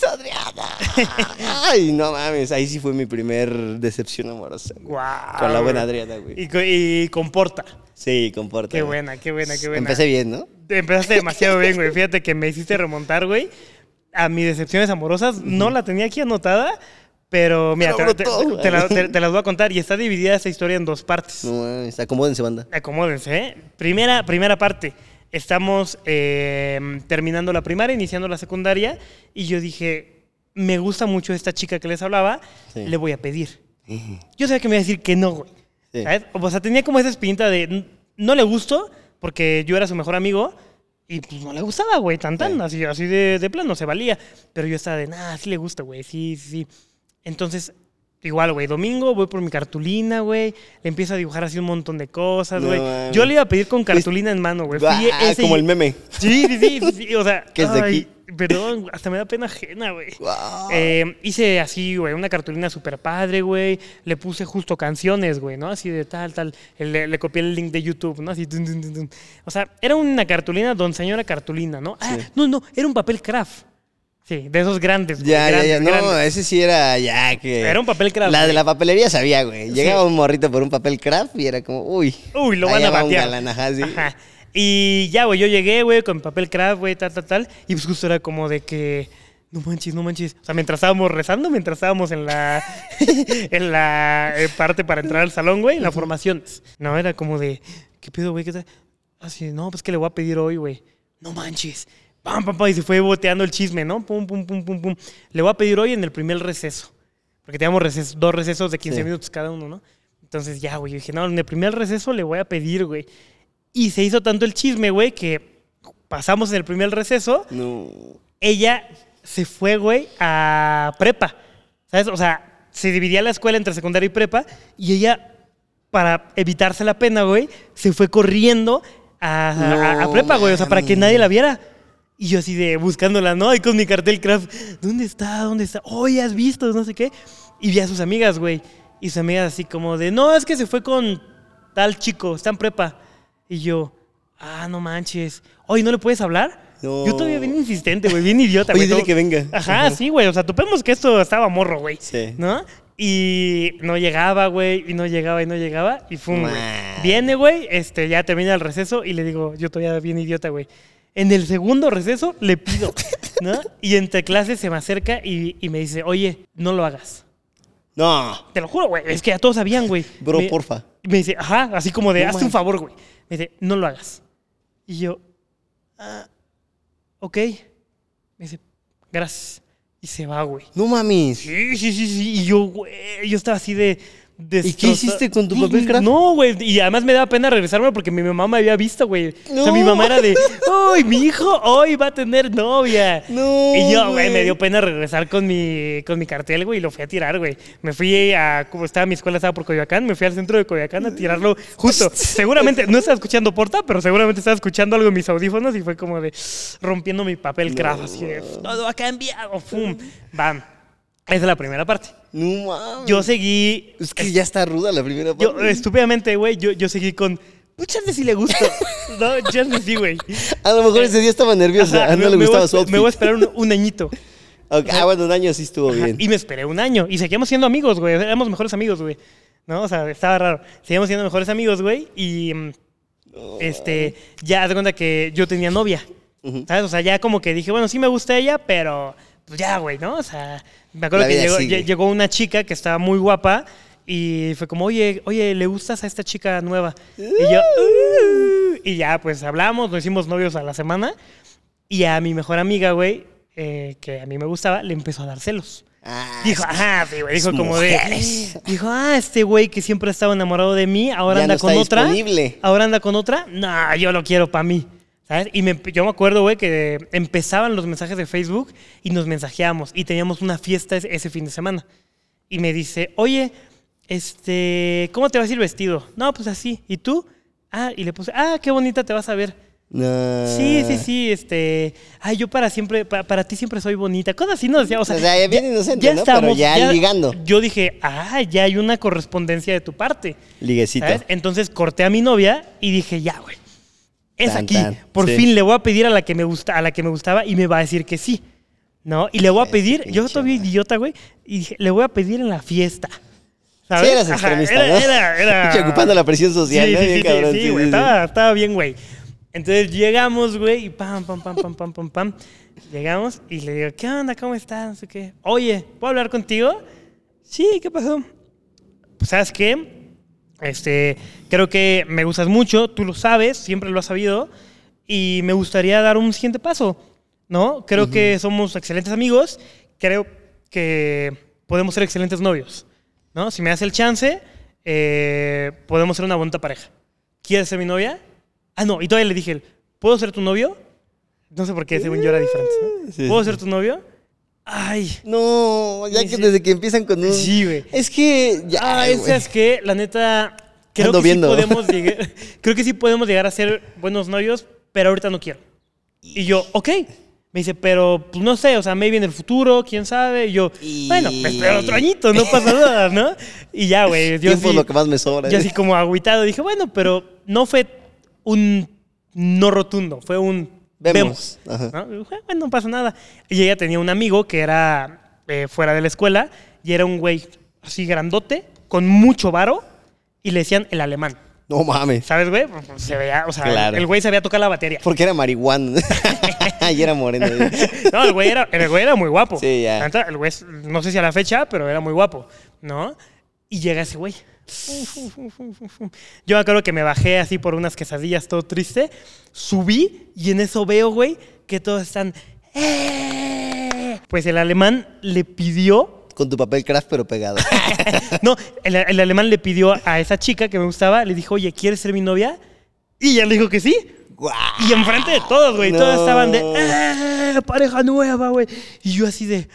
De, "Es Adriana. Ay, no mames. Ahí sí fue mi primer decepción amorosa. güey. Guau. Con la buena Adriana, güey. Y, co- y comporta. Sí, comporta. Qué buena, qué buena, qué buena. Empecé bien, ¿no? Empezaste demasiado bien, güey. Fíjate que me hiciste remontar, güey, a mis decepciones amorosas. No la tenía aquí anotada, pero mira, te, brotó. te- te la- te- las voy a contar. Y está dividida esa historia en dos partes. No. Acomódense, banda. Acomódense, ¿eh? Primera, primera parte. Estamos eh, terminando la primaria, iniciando la secundaria, y yo dije, me gusta mucho esta chica que les hablaba, Sí. le voy a pedir. Yo sabía que me iba a decir que no, güey. Sí. ¿Sabes? O sea, tenía como esa espinita de, "N- no le gusto, porque yo era su mejor amigo, y pues no le gustaba, güey, tan tan, Sí. así, así de, de plano, se valía. Pero yo estaba de, nah, sí le gusta, güey, sí, sí, sí. Entonces, igual, güey, domingo voy por mi cartulina, güey, le empiezo a dibujar así un montón de cosas, güey. yo le iba a pedir con cartulina en mano, güey. Ah, como el meme. Sí, sí, sí, sí, sí, o sea, Que es de aquí. Perdón, hasta me da pena ajena, güey. Eh, hice así, güey, una cartulina súper padre, güey. Le puse justo canciones, güey, ¿no? Así de tal, tal. Le, le copié el link de YouTube, ¿no? Así. O sea, era una cartulina, don señora cartulina, ¿no? Ah, no, no, era un papel craft. Sí, de esos grandes, güey. Ya, ya, grandes, ya. No, grandes. ese sí era ya que. Era un papel craft, La de la papelería sabía, güey. Llegaba un morrito por un papel craft y era como, uy. Uy, lo van a va un batear. galán, ajá, sí. Ajá. Y ya, güey, yo llegué, güey, con papel craft, güey, tal, tal, tal. Y pues justo era como de que, no manches, no manches. O sea, mientras estábamos rezando, mientras estábamos en la, en la eh, parte para entrar al salón, güey, en la formación. No, era como de, ¿qué pedo, güey? ¿Qué tal? Así, no, pues que le voy a pedir hoy, güey. No manches. Pam, pam, pam, y se fue boteando el chisme, ¿no? Pum, pum, pum, pum, pum. Le voy a pedir hoy en el primer receso. Porque teníamos receso- dos recesos de 15 Sí. minutos cada uno, ¿no? Entonces ya, güey, yo dije, no, en el primer receso le voy a pedir, güey. Y se hizo tanto el chisme, güey, que pasamos en el primer receso No. ella se fue, güey, a prepa. ¿Sabes? O sea, se dividía la escuela entre secundaria y prepa y ella, para evitarse la pena, güey, se fue corriendo a, a- a No prepa, güey. O sea, para que nadie la viera. Y yo así de buscándola, ¿no? Y con mi cartel craft, ¿dónde está? ¿Dónde está? Oye, ¿has visto? No sé qué. Y vi a sus amigas, güey. Y sus amigas así como de, no, es que se fue con tal chico, está en prepa. Y yo, ah, no manches. Oye, ¿no le puedes hablar? No. Yo todavía bien insistente, güey, bien idiota, Oye, güey. dile que venga. Ajá, Ajá. sí, güey. O sea, topemos que esto estaba morro, güey. Sí. ¿No? Y no llegaba, güey, y no llegaba, y no llegaba, y fum, güey. Viene, güey, este, ya termina el receso, y le digo, yo todavía bien idiota, güey. En el segundo receso le pido, ¿no? Y entre clases se me acerca y, y me dice, oye, no lo hagas. No. Te lo juro, güey. Es que ya todos sabían, güey. Bro, Me- porfa. Me dice, ajá, así como de, No hazte un favor, güey. Me dice, no lo hagas. Y yo, ah, ok. Me dice, gracias. Y se va, güey. No mames. Sí, sí, sí, sí. Y yo, güey, yo estaba así de. ¿Y qué hiciste con tu papel craft? No, güey. Y además me daba pena regresarme porque mi mamá me había visto, güey. O sea, No. mi mamá era de, ¡Uy, mi hijo hoy va a tener novia! No, Y yo, güey, me dio pena regresar con mi, con mi cartel, güey, y lo fui a tirar, güey. Me fui a, como estaba mi escuela, estaba por Coyoacán, me fui al centro de Coyoacán a tirarlo justo. seguramente, no estaba escuchando Porta, pero seguramente estaba escuchando algo en mis audífonos y fue como de rompiendo mi papel craft, así de, todo ha cambiado, ¡pum! ¡Bam! Esa es la primera parte. No mames. Yo seguí. Es que ya está ruda la primera parte. Yo, estúpidamente, güey, yo, yo seguí con. Pues chance sí le gusta. no, chance sí, güey. A lo mejor ese día estaba nerviosa. Ajá, no me- le voy gustaba esper- su outfit. Me voy a esperar un, un añito. Ah, bueno, un año sí estuvo Ajá, bien. Y me esperé un año. Y seguíamos siendo amigos, güey. Éramos mejores amigos, güey. ¿No? O sea, estaba raro. Seguíamos siendo mejores amigos, güey. Y. mm, este. Ya, haz de cuenta que yo tenía novia. ¿Sabes? O sea, ya como que dije, bueno, sí me gusta ella, pero. Pues ya, güey, ¿no? O sea, me acuerdo que llegó, llegó una chica que estaba muy guapa. Y fue como, oye, oye, ¿le gustas a esta chica nueva? Y yo, "Uh". y ya, pues hablamos, nos hicimos novios a la semana. Y a mi mejor amiga, güey, eh, que a mí me gustaba, le empezó a dar celos. Ah, Dijo, ajá, sí, güey. Dijo como mujeres. de. Dijo, ah, este güey que siempre ha estado enamorado de mí, ahora Ya anda no con otra. disponible. Ahora anda con otra. No, yo lo quiero para mí. ¿Sabes? Y me- yo me acuerdo, güey, que empezaban los mensajes de Facebook y nos mensajeábamos y teníamos una fiesta ese, ese fin de semana. Y me dice, oye, este, ¿cómo te vas a ir vestido? No, pues así. ¿Y tú? Ah, y le puse, ah, qué bonita te vas a ver. No. Sí, sí, sí, este, ay, yo para siempre, pa- para, ti siempre soy bonita, cosas así nos decía, o sea, O sea, ya bien inocente, ¿no? Pero ya ligando. Yo dije, ah, ya hay una correspondencia de tu parte, Liguecito. ¿sabes? Entonces corté a mi novia y dije, ya, güey, es Tan, aquí, tan, por sí. fin le voy a pedir a la que me gusta, a la que me gustaba y me va a decir que sí, ¿no? Y le voy a pedir, yo todavía idiota, güey, y dije, le voy a pedir en la fiesta. ¿Sabes? Sí, eras Ajá, extremista, era- ¿no? era- era- ocupando la presión social, Sí, ¿no? sí, Bien sí, cabrón, sí, güey, estaba, estaba bien, güey. Entonces llegamos, güey, y pam, pam, pam, pam, pam, pam, pam. Llegamos y le digo, ¿qué onda? ¿Cómo estás? No sé qué. Oye, ¿puedo hablar contigo? Sí, ¿qué pasó? Pues, ¿sabes qué? Este, creo que me gustas mucho, tú lo sabes, siempre lo has sabido, y me gustaría dar un siguiente paso, ¿no? Creo que somos excelentes amigos, creo que podemos ser excelentes novios, ¿no? Si me das el chance, eh, podemos ser una bonita pareja. ¿Quieres ser mi novia? Ah, no, y todavía le dije, ¿puedo ser tu novio? No sé por qué, según yo era diferente. ¿no? Sí, ¿Puedo sí. ser tu novio? Ay, No, ya que sí. desde que empiezan con un. Sí, güey. Es que ya. Ah, güey. esa es que, la neta, creo Ando que, viendo. Sí podemos llegar, creo que sí podemos llegar a ser buenos novios, pero ahorita no quiero. Y yo, ok. Me dice, pero pues no sé, o sea, maybe en el futuro, quién sabe. Y yo, Y- bueno, me espero otro añito, no pasa nada, ¿no? Y ya, güey. Yo así, lo que más me sobra. yo así como agüitado dije, bueno, pero no fue un no rotundo, fue un Vemos. ¿no? Dije, Bueno, no pasa nada. Y ella tenía un amigo que era eh, fuera de la escuela y era un güey así grandote, con mucho varo, y le decían el alemán. No mames. ¿Sabes, güey? Pues, pues, Se veía, o sea, Claro. el güey sabía tocar la batería. Porque era marihuana. y era moreno. No, el güey era, el güey era muy guapo. Sí, ya. El güey, no sé si a la fecha, pero era muy guapo, ¿no? Y llega ese güey. Yo me acuerdo que me bajé así por unas quesadillas todo triste, subí y en eso veo, güey, que todos están... "Eh". Pues el alemán le pidió Con tu papel craft, pero pegado. no, el, el alemán le pidió a esa chica que me gustaba, le dijo, oye, ¿quieres ser mi novia? Y ella le dijo que sí. Y enfrente de todos, güey. Todos No. estaban de, ¡eh! Pareja nueva, güey. Y yo así de,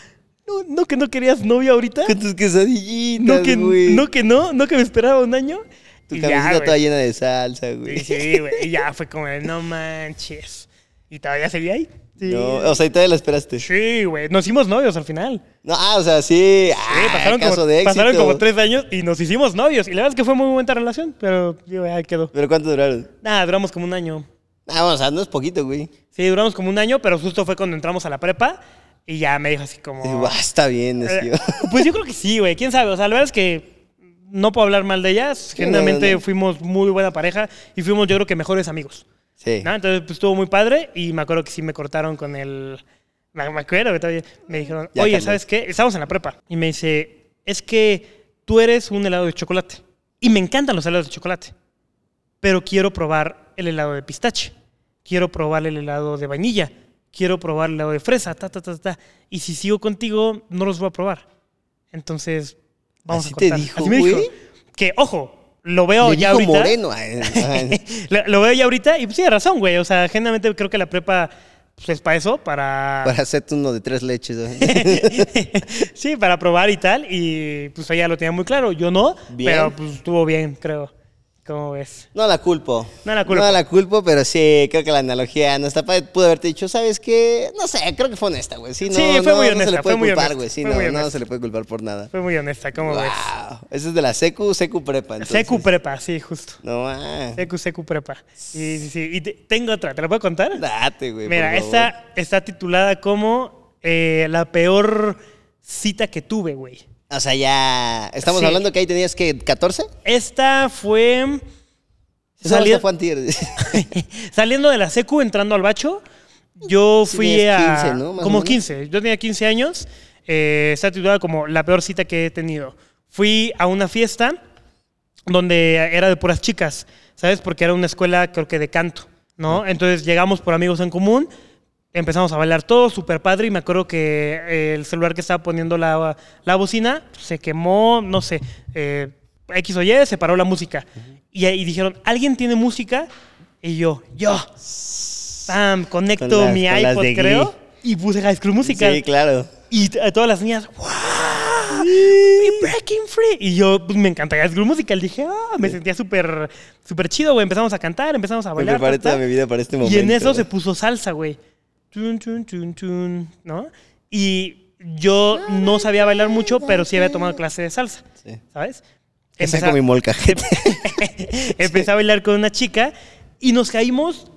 no, no que no querías novia ahorita. Con tus quesadillitas, No que, güey. no que no, no que me esperaba un año. Tu ya, toda llena de salsa, güey. Sí, sí, güey. Y ya fue como de, no manches. Y todavía seguía ahí. Sí. No, o sea, y todavía la esperaste. Sí, güey. Nos hicimos novios al final. No, ah, o sea, sí. Sí, Ah, pasaron, caso como, de éxito. pasaron como tres años y nos hicimos novios. Y la verdad es que fue muy buena relación, pero digo, ahí quedó. ¿Pero cuánto duraron? Nada, duramos como un año. Ah, o sea, no es poquito, güey. Sí, duramos como un año, pero justo fue cuando entramos a la prepa y ya me dijo así como... Está bien, Eh, tío. pues yo creo que sí, güey. ¿Quién sabe? O sea, la verdad es que no puedo hablar mal de ellas. Generalmente no, no. fuimos muy buena pareja y fuimos yo creo que mejores amigos. Sí. ¿no? Entonces pues estuvo muy padre y me acuerdo que sí me cortaron con el... Me acuerdo que todavía me dijeron, Ya oye. ¿sabes qué? Estábamos en la prepa y me dice, es que tú eres un helado de chocolate y me encantan los helados de chocolate, pero quiero probar el helado de pistache, quiero probar el helado de vainilla, quiero probar helado de fresa, ta, ta, ta, ta. Y si sigo contigo, no los voy a probar. Entonces, vamos ¿Así a te cortar. dijo, Así me dijo. Que, ojo, lo veo Le ya dijo ahorita. moreno. Lo, lo veo ya ahorita y pues tiene razón, güey. O sea, generalmente creo que la prepa pues, es para eso, para... Para hacerte uno de tres leches. sí, para probar y tal. Y pues ella lo tenía muy claro. Yo no, Bien. pero pues estuvo bien, creo. ¿Cómo ves? No la culpo. No la culpo. No la culpo, pero sí, creo que la analogía no está. Pude haberte dicho, ¿sabes qué? No sé, creo que fue honesta, güey. Sí, no, Sí, fue no, muy no se honesta, le puede culpar, honesta, güey. Sí, no, no honesta. se le puede culpar por nada. Fue muy honesta, ¿cómo ves? Wow. Ese es de la secu, secu prepa, entonces. Secu prepa, sí, justo. No, ah. Secu, secu prepa. Sí, sí. Y te- tengo otra, ¿te la puedo contar? Date, güey. Mira, esta está titulada como eh, la peor cita que tuve, güey. O sea, ya. Estamos Sí. hablando que ahí tenías que 14. Esta fue esta fue antier. saliendo de la secu, entrando al bacho. Yo fui a 15, ¿no? Como menos. 15. Yo tenía 15 años. Eh, está titulada como la peor cita que he tenido. Fui a una fiesta donde era de puras chicas, ¿sabes? Porque era una escuela, creo que de canto, ¿no? Entonces llegamos por amigos en común, empezamos a bailar todo, súper padre, y me acuerdo que eh, el celular que estaba poniendo la, la bocina se quemó, no sé, eh, X o Y, se paró la música. y, y dijeron, ¿alguien tiene música? Y yo, yo. Pam, conecto Con las- mi con iPod, creo, Glee. y puse High School Musical. Sí, claro. Y a todas las niñas, ¡wow! ¡Y Breaking Free! Y yo, pues me encanta High School Musical. Dije, ah, me sentía súper súper chido, güey. Empezamos a cantar, empezamos a Me bailar. preparé ta, ta. toda mi vida para este momento. Y en eso se puso salsa, güey. Tun, tun, tun, tun, ¿no? Y yo no sabía bailar mucho, pero sí había tomado clase de salsa, Sí. ¿sabes? Empecé a- mi molcajete. Empecé a bailar con una chica y nos caímos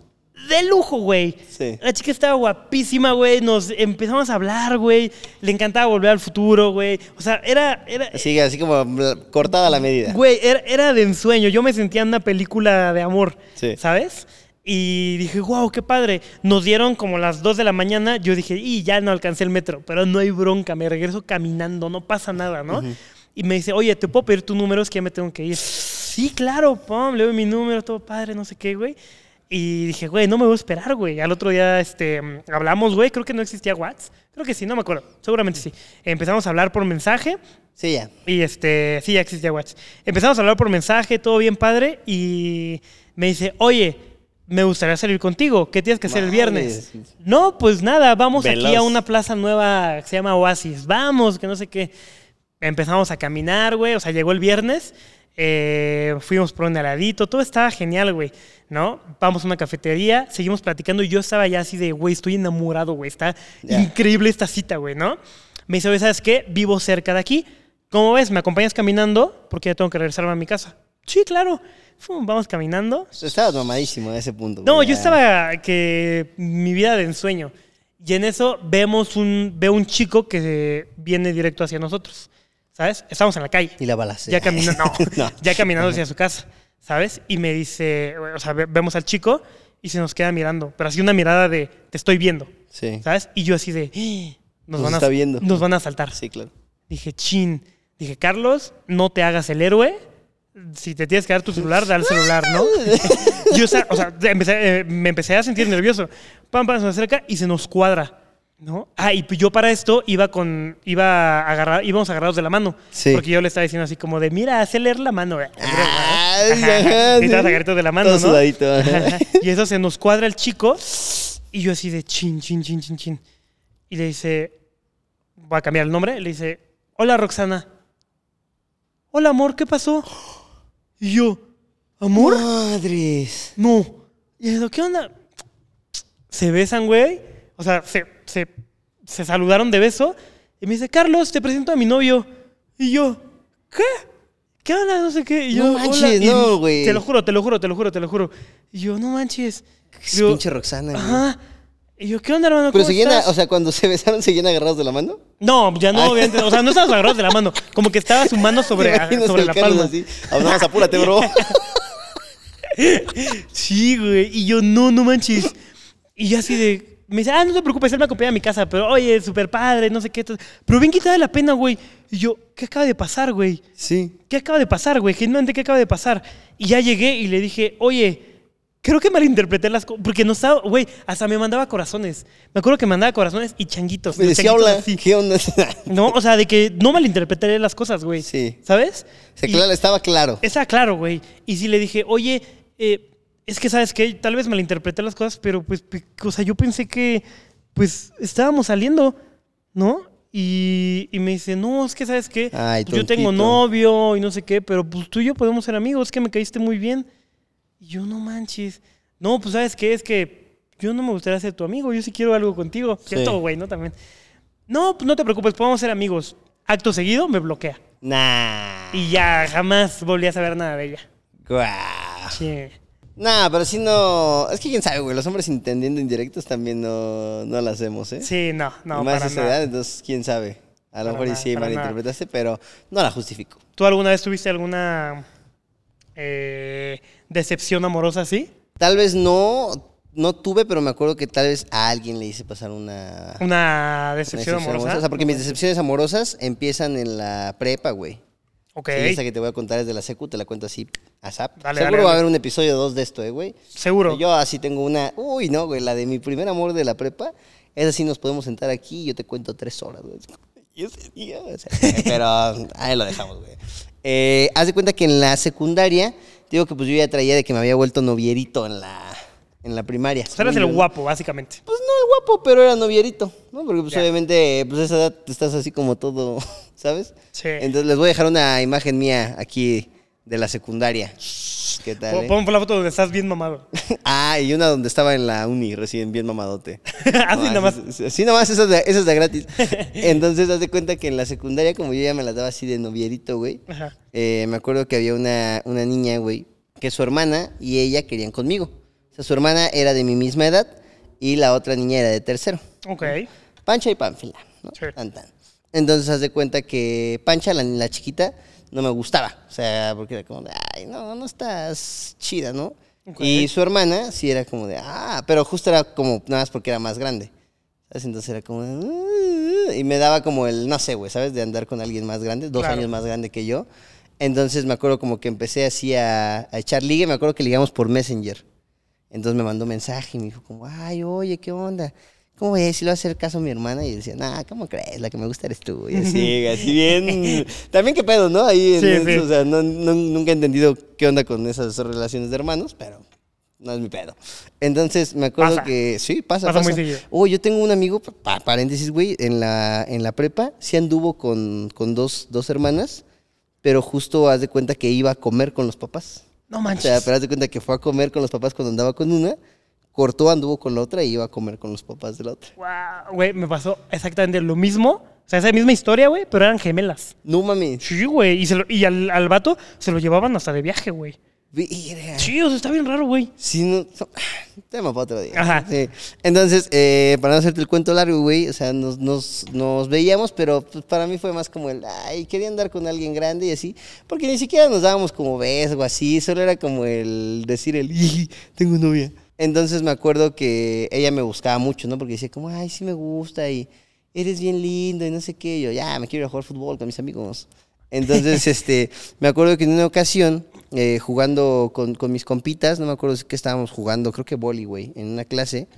de lujo, güey. Sí. La chica estaba guapísima, güey. Nos empezamos a hablar, güey. Le encantaba volver al futuro, güey. O sea, era, era, Así, así como cortada a la medida. güey, era, era de ensueño. Yo me sentía en una película de amor, Sí. ¿sabes? Y dije, wow, qué padre. Nos dieron como las 2 de la mañana. Yo dije, y ya no alcancé el metro, pero no hay bronca. Me regreso caminando, no pasa nada, ¿no? Y me dice, oye, ¿te puedo pedir tu número? Es que ya me tengo que ir. Sí, claro, pum, le doy mi número, todo padre, no sé qué, güey. Y dije, güey, no me voy a esperar, güey. Al otro día este, hablamos, güey. Creo que no existía WhatsApp. Creo que sí, no me acuerdo. Seguramente sí. Empezamos a hablar por mensaje. Sí, ya. Y este, sí, ya existía WhatsApp. Empezamos a hablar por mensaje, todo bien padre. Y me dice, oye, me gustaría salir contigo. ¿Qué tienes que hacer el viernes? No, pues nada, vamos aquí a una plaza nueva que se llama Oasis. Vamos, que no sé qué. Empezamos a caminar, güey. O sea, llegó el viernes. eh, fuimos por un heladito. Todo estaba genial, güey. ¿No? Vamos a una cafetería. Seguimos platicando. Y yo estaba ya así de, güey, estoy enamorado, güey. Está increíble esta cita, güey, ¿no? Me dice, ¿sabes qué? Vivo cerca de aquí. ¿Cómo ves? ¿Me acompañas caminando? Porque ya tengo que regresarme a mi casa. Sí, claro. Fum, vamos caminando. Estabas mamadísimo a ese punto. No, yo estaba que mi vida de ensueño. Y en eso vemos un, veo un chico que viene directo hacia nosotros. ¿Sabes? Estamos en la calle. Y la balacera. Ya caminando, no, No. ya caminando hacia su casa. ¿sabes? Y me dice, o sea, ve- vemos al chico y se nos queda mirando, pero así una mirada de, te estoy viendo, Sí. ¿sabes? Y yo así de, "Ah, nos, Nos van, a, está viendo. nos van a asaltar. Sí, claro. Dije, chin. Dije, Carlos, no te hagas el héroe. Si te tienes que dar tu celular, da el celular, ¿no? Yo, o sea, o sea, empecé, eh, me empecé a sentir nervioso. Pam, pam, se me acerca y se nos cuadra, ¿no? Ah, y yo para esto iba con, iba a agarrar, íbamos agarrados de la mano. Sí. Porque yo le estaba diciendo así como de, mira, hace leer la mano. eh". Ay, Ajá, ajá, y sí. de la mano, Todo ¿no? sudadito, ajá. Y eso se nos cuadra el chico y yo así de chin, chin, chin, chin, chin. Y le dice, voy a cambiar el nombre, le dice, hola Roxana. Hola amor, ¿qué pasó? Y yo, ¿amor? Madres. No. Y yo, ¿qué onda? Se besan, güey. O sea, se, se, se saludaron de beso. Y me dice, Carlos, te presento a mi novio. Y yo, ¿qué? ¿Qué onda? No sé qué. Y yo, No manches, no, güey. Te lo juro, te lo juro, te lo juro, te lo juro. Y yo, no manches. Es yo, pinche Roxana, güey. Y yo, ¿qué onda, hermano? Pero ¿Cómo seguían, a- estás?" o sea, cuando se besaron, ¿seguían agarrados de la mano? No, ya no, Ah. obviamente. O sea, no estabas agarrados de la mano. Como que estaba su mano sobre, ¿Te imaginas sobre la palma. así? Más apúrate, bro. Sí, güey. Y yo, no, no manches. Y yo así de. Me dice, ah, no te preocupes, él me acompaña a mi casa, pero oye, súper padre, no sé qué. Pero bien quitada la pena, güey. Y yo, ¿qué acaba de pasar, güey? Sí. ¿Qué acaba de pasar, güey? Genuinamente, ¿qué acaba de pasar? Y ya llegué y le dije, oye, creo que malinterpreté las cosas. Porque no estaba, güey, hasta me mandaba corazones. Me acuerdo que me mandaba corazones y changuitos. Me decía, hola, así. ¿qué onda? No, o sea, de que no malinterpretaré las cosas, güey. Sí. ¿Sabes? Se Y- claro, estaba claro. Está claro, güey. Y sí le dije, oye, eh, es que sabes que tal vez malinterpreté las cosas, pero pues, o sea, yo pensé que, pues, estábamos saliendo, ¿no? Y, y me dice, no, es que sabes qué, Ay, yo tengo novio y no sé qué, pero pues tú y yo podemos ser amigos, es que me caíste muy bien. Y yo, no manches. No, pues sabes qué, es que yo no me gustaría ser tu amigo, yo sí quiero algo contigo. Sí. Cierto, güey, ¿no? También. No, pues no te preocupes, podemos ser amigos. Acto seguido, me bloquea. Nah. Y ya jamás volví a saber nada de ella. Guau. Sí. Nah, pero sí no. Es que quién sabe, güey. Los hombres entendiendo indirectos también no, no lo hacemos, ¿eh? Sí, no, no, Y más para esa nada. edad, entonces quién sabe. A lo Para mejor nada, sí malinterpretaste, pero no la justifico. ¿Tú alguna vez tuviste alguna eh, decepción amorosa así? Tal vez no, no tuve, pero me acuerdo que tal vez a alguien le hice pasar una, Una una decepción amorosa. O sea, porque mis decepciones amorosas empiezan en la prepa, güey. Ok, Sí, esa que te voy a contar es de la secu, te la cuento así, a zap. Dale, Seguro dale, va a haber un episodio 2 de esto, eh, güey. seguro. Yo así tengo una. Uy, no, güey, la de mi primer amor de la prepa. Esa sí nos podemos sentar aquí y yo te cuento tres horas, güey. Y ese día, o sea, pero ahí lo dejamos, güey. Eh, haz de cuenta que en la secundaria, digo que pues yo ya traía de que me había vuelto novierito en la, en la primaria. O sea, eras el yo. guapo, básicamente. Pues no el guapo, pero era novierito, ¿no? Porque pues obviamente, pues a esa edad estás así como todo, ¿sabes? Sí. Entonces les voy a dejar una imagen mía aquí de la secundaria. ¿Qué tal? Pon, eh? pon la foto donde estás bien mamado. Ah, y una donde estaba en la uni, recién bien mamadote. Así No, nada más. es- es- Así nada más, esa es de, esa es de gratis. Entonces, haz de cuenta que en la secundaria, como yo ya me la daba así de novierito, güey, Ajá. eh, me acuerdo que había una, una niña, güey, que su hermana y ella querían conmigo. O sea, su hermana era de mi misma edad y la otra niña era de tercero. Ok. Pancha y Pánfila, ¿no? Sí. Tan, tan. Entonces, haz de cuenta que Pancha, la, la chiquita, no me gustaba. O sea, porque era como de, ay, no, no estás chida, ¿no? Y su hermana sí era como de, ah, pero justo era como, nada más porque era más grande. ¿Sabes? Entonces era como, de, "Ah", y me daba como el, no sé, güey, ¿sabes? De andar con alguien más grande, dos Claro. años más grande que yo. Entonces me acuerdo como que empecé así a, a echar ligue, me acuerdo que ligamos por Messenger. Entonces me mandó mensaje y me dijo como, ay, oye, ¿qué onda? ¿Cómo ves? Si va a hacer caso a mi hermana. Y decía, nah, ¿cómo crees? La que me gusta eres tú. Y así, así bien. También qué pedo, ¿no? Ahí, en Sí, eso, sí. o sea, no- no- nunca he entendido qué onda con esas relaciones de hermanos, pero no es mi pedo. Entonces me acuerdo Pasa. que, sí, pasa, Pasa pasa. muy seguido. Oh, yo tengo un amigo, pa- paréntesis, güey, en la, en la prepa, sí anduvo con, con dos, dos hermanas, pero justo haz de cuenta que iba a comer con los papás. No O manches. sea, pero haz de cuenta que fue a comer con los papás cuando andaba con una, cortó, anduvo con la otra y iba a comer con los papás de la otra. Guau, Güey, me pasó exactamente lo mismo. O sea, esa misma historia, güey, pero eran gemelas. No mames. Sí, güey. Y, se lo- y al, al vato se lo llevaban hasta de viaje, güey. Sí, o sea, está bien raro, güey. Sí, no, no, tema para otro día. Ajá. Sí. Entonces, eh, para no hacerte el cuento largo, güey, o sea, nos, nos, nos veíamos, pero pues, para mí fue más como el, ay, quería andar con alguien grande y así, porque ni siquiera nos dábamos como besos o así, solo era como el decir el, "Iji, tengo novia. Entonces me acuerdo que ella me buscaba mucho, ¿no? Porque decía como, ay, sí me gusta y eres bien lindo y no sé qué. Y yo, ya, me quiero ir a jugar fútbol con mis amigos. Entonces, este, me acuerdo que en una ocasión, eh, jugando con, con mis compitas, no me acuerdo si que estábamos jugando, creo que boli, güey, en una clase,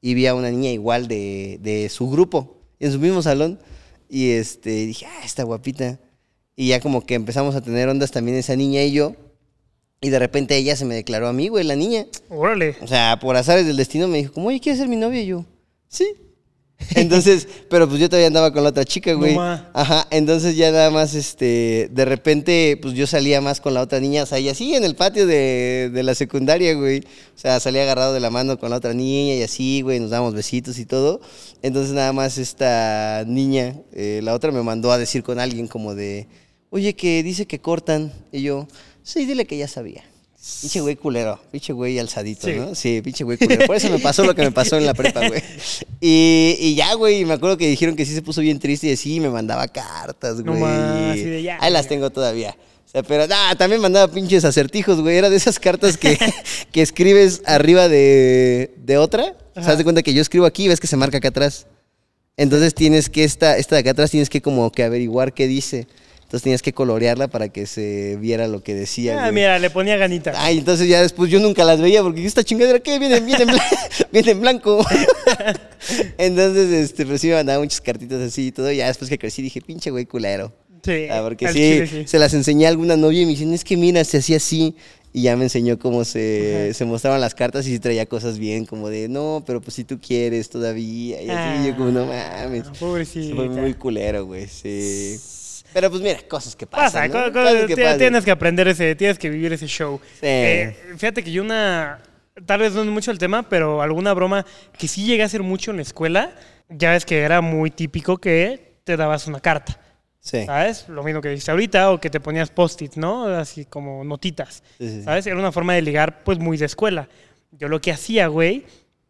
y vi a una niña igual de, de su grupo, en su mismo salón, y este, dije, ah, está guapita. Y ya como que empezamos a tener ondas también esa niña y yo, y de repente ella se me declaró a mí, güey, la niña. Órale. O sea, por azares del destino me dijo, como, oye, ¿quieres ser mi novia? Y yo, sí. Entonces, pero pues yo todavía andaba con la otra chica, güey. ma. Ajá, entonces ya nada más, este, de repente, pues yo salía más con la otra niña, o sea, y así en el patio de, de la secundaria, güey. O sea, salía agarrado de la mano con la otra niña y así, güey, nos dábamos besitos y todo. Entonces nada más esta niña, eh, la otra me mandó a decir con alguien como de, oye, que dice que cortan. Y yo, sí, dile que ya sabía. Pinche güey culero, pinche güey alzadito, Sí. ¿no? Sí, pinche güey culero. Por eso me pasó lo que me pasó en la prepa, güey. Y, y ya, güey, me acuerdo que dijeron que sí se puso bien triste y así me mandaba cartas, No güey. más, así de ya, Ahí las tengo todavía. O sea, pero nah, también mandaba pinches acertijos, güey. Era de esas cartas que, que escribes arriba de, de otra. O sea, de cuenta que yo escribo aquí y ves que se marca acá atrás. Entonces tienes que, esta, esta de acá atrás tienes que como que averiguar qué dice. Entonces tenías que colorearla para que se viera lo que decía. Ah, güey. mira, le ponía ganita. Ay, entonces ya después yo nunca las veía porque esta chingadera, ¿qué? Viene, viene, en, blan- viene en blanco. entonces, este, pues sí me muchas cartitas así y todo. Ya después que crecí dije, pinche güey culero. Sí. Ah, porque sí, chile, sí. se las enseñé a alguna novia y me dicen, es que mira, se hacía así. Y ya me enseñó cómo se, se mostraban las cartas y sí traía cosas bien, como de, no, pero pues si tú quieres todavía. Y así, Ah, yo como, no mames. pobrecita. Fue muy culero, güey, sí. Pero pues mira, cosas que Pasa, pasan. ¿no? co- co- Cosas que ti- pasan. tienes que aprender ese, tienes que vivir ese show. Sí. Eh, fíjate que yo una, tal vez no es mucho el tema, pero alguna broma que sí llegué a hacer mucho en la escuela, ya ves que era muy típico que te dabas una carta, Sí. ¿sabes? Lo mismo que dijiste ahorita, o que te ponías post-it, ¿no? Así como notitas, sí, sí. ¿sabes? Era una forma de ligar, pues, muy de escuela. Yo lo que hacía, güey,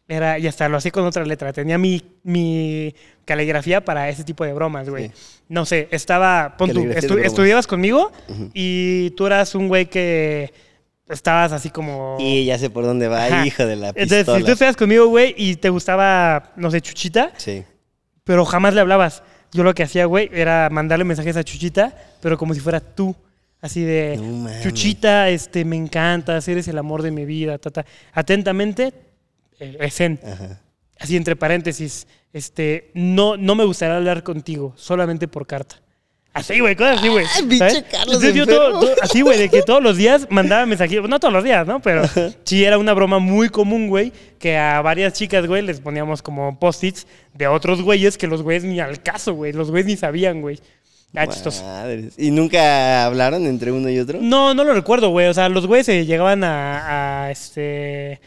era, y hasta lo hacía con otra letra, tenía mi, mi caligrafía para ese tipo de bromas, güey. Sí. No sé, estaba, pon tú, estu- estudiabas conmigo y tú eras un güey que estabas así como... Y ya sé por dónde va, Ajá. hijo de la Entonces, pistola. si tú estudias conmigo, güey, y te gustaba, no sé, Chuchita, Sí. pero jamás le hablabas. Yo lo que hacía, güey, era mandarle mensajes a Chuchita, pero como si fuera tú. Así de, No. Chuchita, este, me encantas, eres el amor de mi vida, ta, ta. Atentamente, Esen. Ajá. Así entre paréntesis, este, no, no me gustaría hablar contigo, solamente por carta. Así, güey, cosas así, güey. Entonces yo todo- todo- así, güey, de que todos los días mandaba mensajes, no todos los días, ¿no? Pero sí era una broma muy común, güey, que a varias chicas, güey, les poníamos como post-its de otros güeyes que los güeyes ni al caso, güey, los güeyes ni sabían, güey. Ah. Madres. ¿Y nunca hablaron entre uno y otro? No, no lo recuerdo, güey. O sea, los güeyes se llegaban a, a, este.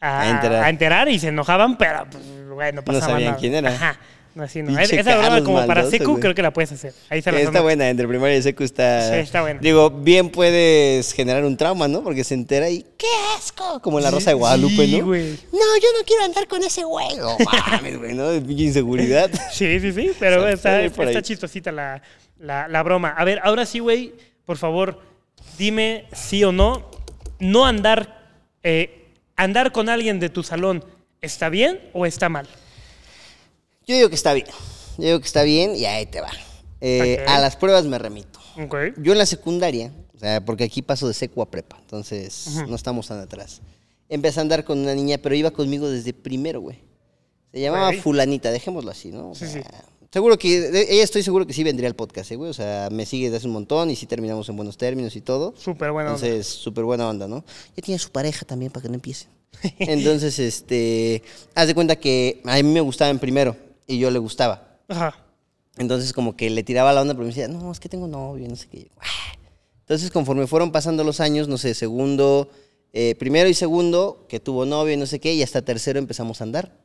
A, A enterar. a enterar y se enojaban, pero pues, güey, no pasaba sabían nada. quién era. Ajá. No, así no. Esa broma como para maldoso, secu güey. creo que la puedes hacer. Ahí se la está buena, entre primaria y secu está... Sí, está buena. Digo, bien puedes generar un trauma, ¿no? Porque se entera y ¡qué asco! Como en la Rosa de Guadalupe, sí, ¿no? güey. No, yo no quiero andar con ese güey. No mames, güey, ¿no? Pinche inseguridad. Sí, sí, sí, pero O sea, está, está ahí. chistosita la, la, la broma. A ver, ahora sí, güey, por favor, dime sí o no. No andar, eh, andar con alguien de tu salón, ¿está bien o está mal? Yo digo que está bien. Yo digo que está bien y ahí te va. Eh. A las pruebas me remito. Yo en la secundaria, o sea, porque aquí paso de secu a prepa, entonces no estamos tan atrás. Empecé a andar con una niña, pero iba conmigo desde primero, güey. Se llamaba. Fulanita, dejémoslo así, ¿no? O Sí, sea, sí. Seguro que, ella estoy seguro que sí vendría al podcast, ¿eh, güey. O sea, me sigue desde hace un montón y sí terminamos en buenos términos y todo. Súper buena onda. Entonces, súper buena onda, ¿no? Ya tiene su pareja también para que no empiecen. Entonces, este, haz de cuenta que a mí me gustaba en primero y yo le gustaba. Ajá. Entonces como que le tiraba la onda, pero me decía, no, es que tengo novio, no sé qué. Entonces conforme fueron pasando los años, no sé, segundo, eh, primero y segundo, que tuvo novio y no sé qué, y hasta tercero empezamos a andar.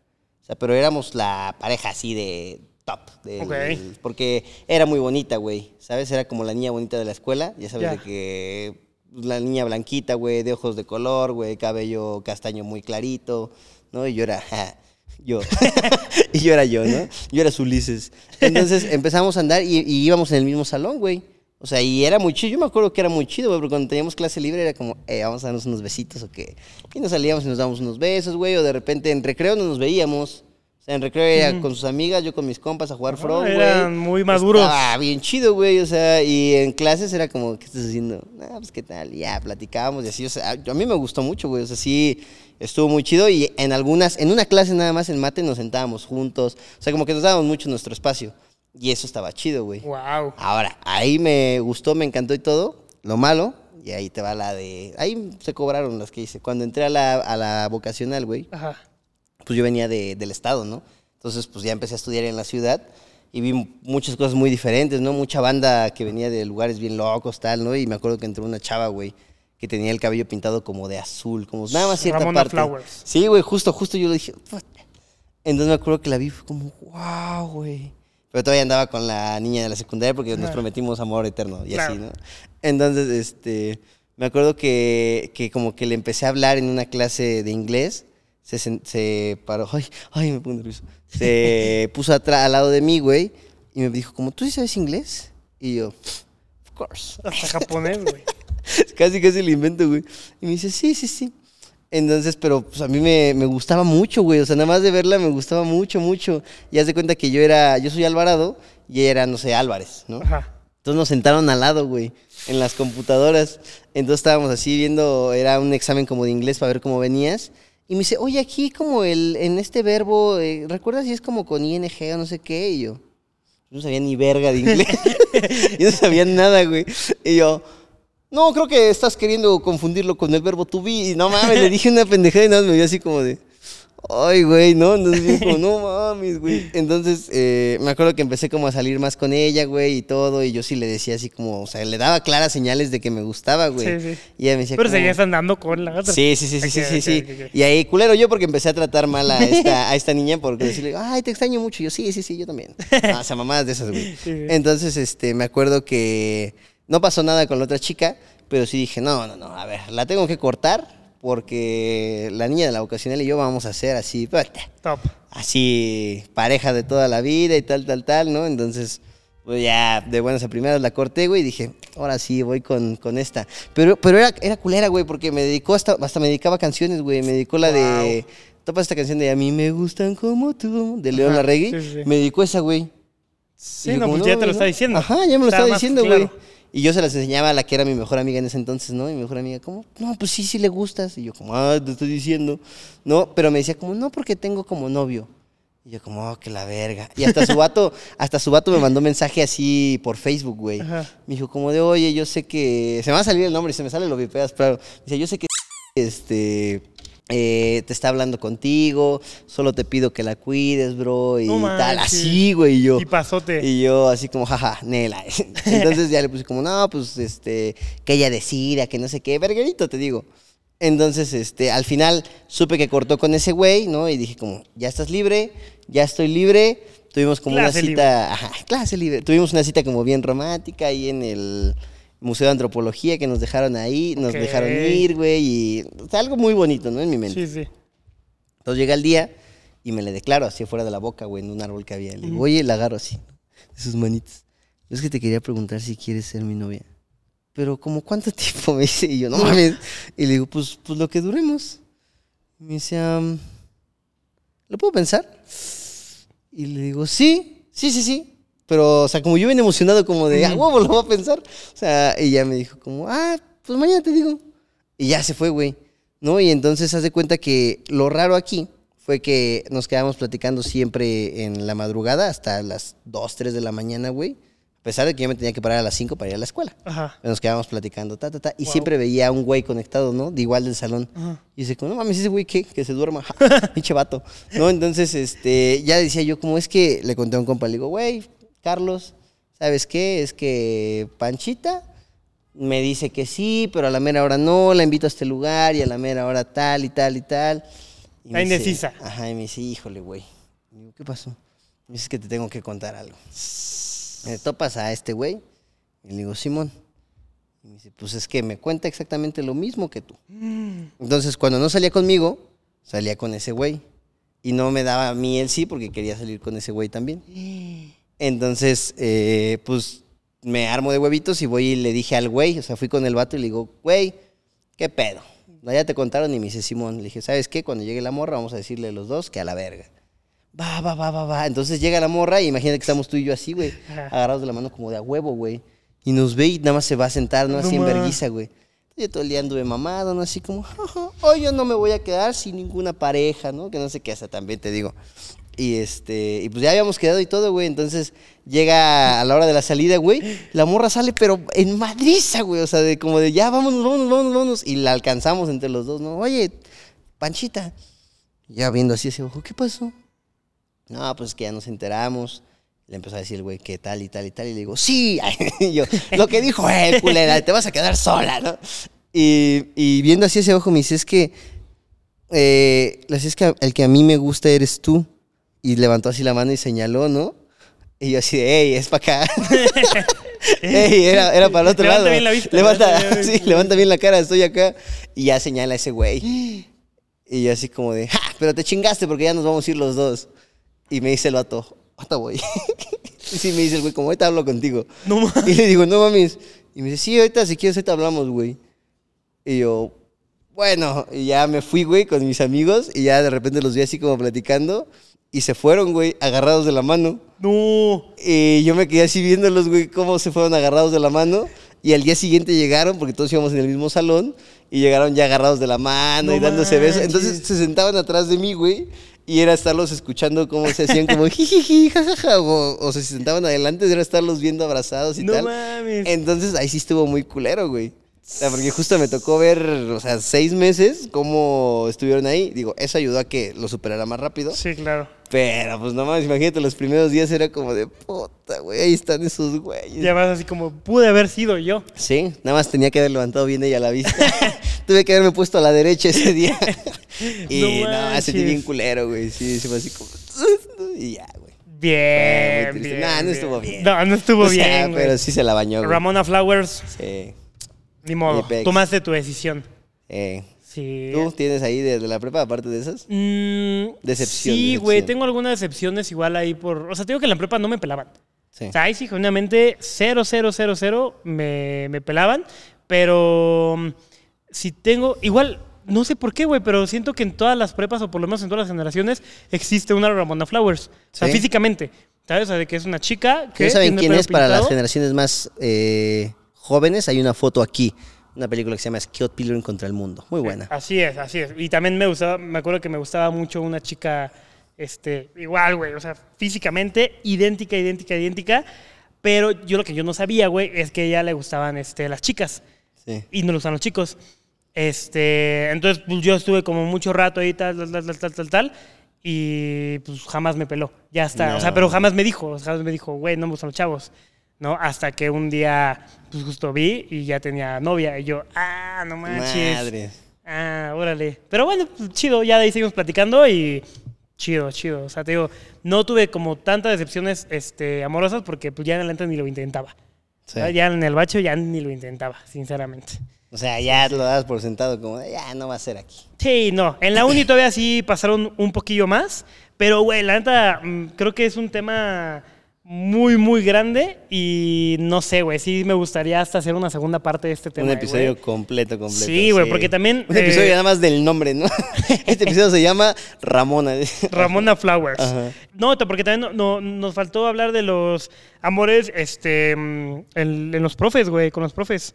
O sea, pero éramos la pareja así de top. del- Ok. Porque era muy bonita, güey, ¿sabes? Era como la niña bonita de la escuela, ya sabes, de que la niña blanquita, güey, de ojos de color, güey, cabello castaño muy clarito, ¿no? Y yo era, ja, yo. y yo era yo, ¿no? Yo era su Ulises. Entonces empezamos a andar y, y íbamos en el mismo salón, güey. O sea, y era muy chido. Yo me acuerdo que era muy chido, güey, porque cuando teníamos clase libre era como, eh, vamos a darnos unos besitos o qué. Y nos salíamos y nos dábamos unos besos, güey, o de repente en recreo no nos veíamos. O sea, en recreo era con sus amigas, yo con mis compas a jugar frog, güey. eran muy maduros. Ah, bien chido, güey. O sea, y en clases era como, ¿qué estás haciendo? Ah, pues qué tal. Y ya, platicábamos y así. O sea, a mí me gustó mucho, güey. O sea, sí, estuvo muy chido. Y en algunas, en una clase nada más en mate nos sentábamos juntos. O sea, como que nos dábamos mucho nuestro espacio. Y eso estaba chido, güey. Wow. Ahora, ahí me gustó, me encantó y todo. Lo malo, y ahí te va la de. Ahí se cobraron las que hice. Cuando entré a la, a la vocacional, güey, Ajá. Pues yo venía de- del estado, ¿no? Entonces, pues ya empecé a estudiar en la ciudad y vi muchas cosas muy diferentes, ¿no? Mucha banda que venía de lugares bien locos, tal, ¿no? Y me acuerdo que entró una chava, güey, que tenía el cabello pintado como de azul, como nada más cierta Ramona parte. Flowers. Sí, güey, justo, justo yo lo dije. "Puta". Entonces me acuerdo que la vi, fue como, wow, güey. Pero todavía andaba con la niña de la secundaria porque nos prometimos amor eterno y así. ¿no? Entonces, este, me acuerdo que, que como que le empecé a hablar en una clase de inglés. Se, se paró, ay, ay, me pongo nervioso. Se puso atrás, al lado de mí, güey, y me dijo, como, ¿tú sí sabes inglés? Y yo, of course. Hasta japonés, güey. casi, casi le invento, güey. Y me dice, sí, sí, sí. Entonces, pero pues a mí me, me gustaba mucho, güey. O sea, nada más de verla me gustaba mucho, mucho. Y haz de cuenta que yo era, yo soy Alvarado y ella era, no sé, Álvarez, ¿no? Ajá. Entonces nos sentaron al lado, güey, en las computadoras. Entonces estábamos así viendo, era un examen como de inglés para ver cómo venías. Y me dice, oye, aquí como el, en este verbo, eh, ¿recuerdas si es como con ing o no sé qué? Y yo, no sabía ni verga de inglés. yo no sabía nada, güey. Y yo, no, creo que estás queriendo confundirlo con el verbo to be. Y no mames, le dije una pendejada y nada más me vio así como de, ay, güey, ¿no? Entonces como, no mames, güey. Entonces eh, me acuerdo que empecé como a salir más con ella, güey, y todo. Y yo sí le decía así como, o sea, le daba claras señales de que me gustaba, güey. Sí, sí. Y ella me decía Pero como, seguías andando con la otra. Sí, sí, sí, sí, sí, sí. Y ahí culero yo porque empecé a tratar mal a esta, a esta niña porque decirle, ay, te extraño mucho. Y yo, sí, sí, sí, yo también. O sea, mamadas de esas, güey. Entonces, este, me acuerdo que no pasó nada con la otra chica, pero sí dije, no, no, no, a ver, la tengo que cortar porque la niña de la vocacional y yo vamos a ser así, puta, Top. así, pareja de toda la vida y tal, tal, tal, ¿no? Entonces, pues ya de buenas a primeras la corté, güey, y dije, ahora sí, voy con, con esta. Pero, pero era, era culera, güey, porque me dedicó hasta, hasta me dedicaba canciones, güey. Me dedicó la de. Topa esta canción de A mí me gustan como tú, de León Larregui. sí, sí. Me dedicó esa, güey. Sí, no, pues ya te lo está diciendo. Ajá, ya me lo Está diciendo, claro. Y yo se las enseñaba a la que era mi mejor amiga en ese entonces, ¿no? Y mi mejor amiga, como, no, pues sí, sí le gustas. Y yo, como, ah, te estoy diciendo. No, pero me decía, como, no, porque tengo como novio. Y yo, como, oh, que la verga. Y hasta su vato, hasta su vato me mandó mensaje así por Facebook, güey. Me dijo, como de, oye, yo sé que. Se me va a salir el nombre y se me sale lo vipeas, pero. Dice, yo sé que. Este. Eh, te está hablando contigo, solo te pido que la cuides, bro, y No tal, así, güey, y yo. Y pasote. Y yo así como, jaja, Nela. Entonces ya le puse como, no, pues este, que ella decida, que no sé qué, verguerito, te digo. Entonces, este, al final supe que cortó con ese güey, ¿no? Y dije como, ya estás libre, ya estoy libre. Tuvimos como Clase una cita, ajá, clase libre. Tuvimos una cita como bien romántica ahí en el Museo de Antropología que nos dejaron ahí, nos dejaron ir, güey, y o sea, algo muy bonito, ¿no? En mi mente. Sí, sí. Entonces llega el día y me le declaro así afuera de la boca, güey, en un árbol que había. Le digo, oye, la agarro así, de sus manitas. Es que te quería preguntar si quieres ser mi novia. Pero, ¿como cuánto tiempo? Me dice, y yo, no mames. Y le digo, pues, pues lo que duremos. Y me dice, "Am, ¿lo puedo pensar? Y le digo, sí, sí, sí, sí. Pero, o sea, como yo bien emocionado, como de, ah, huevo, lo voy a pensar. O sea, y ya me dijo, como, ah, pues mañana te digo. Y ya se fue, güey. ¿No? Y entonces haz de cuenta que lo raro aquí fue que nos quedamos platicando siempre en la madrugada hasta las 2, 3 de la mañana, güey. A pesar de que yo me tenía que parar a las 5 para ir a la escuela. Ajá. Nos quedábamos platicando, ta, ta, ta. Y Wow. siempre veía a un güey conectado, ¿no? De igual del salón. Ajá. Y dice, como, no mames, ese güey, ¿qué? Que se duerma. Pinche vato. ¿No? Entonces, este, ya decía yo, como es que le conté a un compa, le digo, güey, Carlos, ¿sabes qué? Es que Panchita me dice que sí, pero a la mera hora no, la invito a este lugar y a la mera hora tal y tal y tal. Y Está dice- indecisa. Ajá, y me dice, híjole, güey. ¿qué pasó? Me dice "Es que te tengo que contar algo. Me topas a este güey. Y le digo, Simón. Y me dice, pues es que me cuenta exactamente lo mismo que tú. Entonces, cuando no salía conmigo, salía con ese güey. Y no me daba a mí el sí porque quería salir con ese güey también. Entonces, eh, pues me armo de huevitos y voy y le dije al güey, o sea, fui con el vato y le digo, güey, ¿qué pedo? No, ya te contaron y me dice Simón. Le dije, ¿sabes qué? Cuando llegue la morra, vamos a decirle los dos que a la verga. Va, va, va, va, va. Entonces llega la morra y imagínate que estamos tú y yo así, güey, agarrados de la mano como de a huevo, güey. Y nos ve y nada más se va a sentar, ¿no? Así en verguiza, güey. Yo todo el día anduve mamado, ¿no? Así como, "Jaja, hoy yo no me voy a quedar sin ninguna pareja, ¿no? Que no sé qué hasta también te digo. Y este, y pues ya habíamos quedado y todo, güey. Entonces llega a la hora de la salida, güey. La morra sale, pero en madriza, güey. O sea, de como de ya, vámonos, vámonos, vámonos, vámonos. Y la alcanzamos entre los dos, ¿no? Oye, Panchita. Ya viendo así ese ojo, ¿qué pasó? No, pues que ya nos enteramos. Le empezó a decir güey que tal y tal y tal. Y le digo, sí. Y yo, lo que dijo él, culera, te vas a quedar sola, ¿no? Y, y viendo así ese ojo, me dice, es que, eh, es que el que a mí me gusta eres tú. Y levantó así la mano y señaló, ¿no? Y yo así de, ey, es para acá. ey, era, era para el otro Levanta lado. bien la vista, Levanta, levanta bien la sí, vista. levanta bien la cara, estoy acá. Y ya señala ese güey. Y yo así como de, ¡ja! Pero te chingaste porque ya nos vamos a ir los dos. Y me dice el vato, ahorita voy. y sí me dice el güey, como ahorita hablo contigo. No mames. Y le digo, no mames. Y me dice, sí, ahorita si quieres, ahorita hablamos, güey. Y yo, bueno, y ya me fui, güey, con mis amigos. Y ya de repente los vi así como platicando. Y se fueron, güey, agarrados de la mano. No. Y yo me quedé así viéndolos, güey, cómo se fueron agarrados de la mano. Y al día siguiente llegaron, porque todos íbamos en el mismo salón, y llegaron ya agarrados de la mano No y dándose besos. Entonces se sentaban atrás de mí, güey, y era estarlos escuchando cómo se hacían como jijiji, jajaja, o, o se sentaban adelante, era estarlos viendo abrazados y No tal. mames. Entonces ahí sí estuvo muy culero, güey. O sea, porque justo me tocó ver, o sea, seis meses cómo estuvieron ahí. Digo, eso ayudó a que lo superara más rápido. Sí, claro. Pero, pues no mames, imagínate, los primeros días era como de puta, güey, ahí están esos güeyes. Ya vas así como, pude haber sido yo. Sí, nada más tenía que haber levantado bien ella la vista. Tuve que haberme puesto a la derecha ese día. y No no, no sentí bien culero, güey. Sí, se fue así como. Y ya, güey. Bien, Fue muy triste. bien. No bien. estuvo bien. No, no estuvo O sea, bien, güey. Pero sí se la bañó, güey. Ramona Flowers, Sí. ni modo. Tomaste tu decisión. Eh, Sí. ¿Tú tienes ahí desde la prepa, aparte de esas? Mm, Decepción, Sí, güey, tengo algunas decepciones igual ahí por... O sea, te digo que en la prepa no me pelaban. Sí. O sea, ahí sí, genuinamente, cero, cero, cero, cero me, me pelaban. Pero mm, si tengo... Igual, no sé por qué, güey, pero siento que en todas las prepas, o por lo menos en todas las generaciones, existe una Ramona Flowers. O sea, Sí. físicamente. ¿Sabes? O sea, de que es una chica que... ¿No saben quién es para las generaciones más eh, jóvenes? Hay una foto aquí. Una película que se llama Scott Pilgrim contra el mundo. Muy buena. Así es, así es. Y también me gustaba, me acuerdo que me gustaba mucho una chica, este, igual, güey, o sea, físicamente idéntica, idéntica, idéntica. Pero yo lo que yo no sabía, güey, es que a ella le gustaban, este, las chicas Sí. y no le gustan los chicos. Este, entonces, pues yo estuve como mucho rato ahí, tal, tal, tal, tal, tal, tal, tal, y pues jamás me peló. Ya está. O sea, No. pero jamás me dijo, jamás me dijo, güey, no me gustan los chavos. ¿No? Hasta que un día, pues justo vi y ya tenía novia. Y yo, ah, no manches. Madre. Ah, órale. Pero bueno, pues, chido, ya de ahí seguimos platicando y chido, chido. O sea, te digo, no tuve como tantas decepciones este, amorosas porque pues ya en adelante ni lo intentaba. Ya en el bacho ya ni lo intentaba, sinceramente. O sea, ya lo das por sentado como, ya no va a ser aquí. Sí, no. En la uni todavía sí pasaron un poquillo más, pero güey, la neta, mm, creo que es un tema muy, muy grande y no sé, güey, sí me gustaría hasta hacer una segunda parte de este tema. Un episodio completo, completo. Sí, güey, porque también, Un episodio eh, nada más del nombre, ¿no? este episodio se llama Ramona. Ramona Flowers. Ajá. No, porque también no- no- nos faltó hablar de los amores este, en, en los profes, güey, con los profes.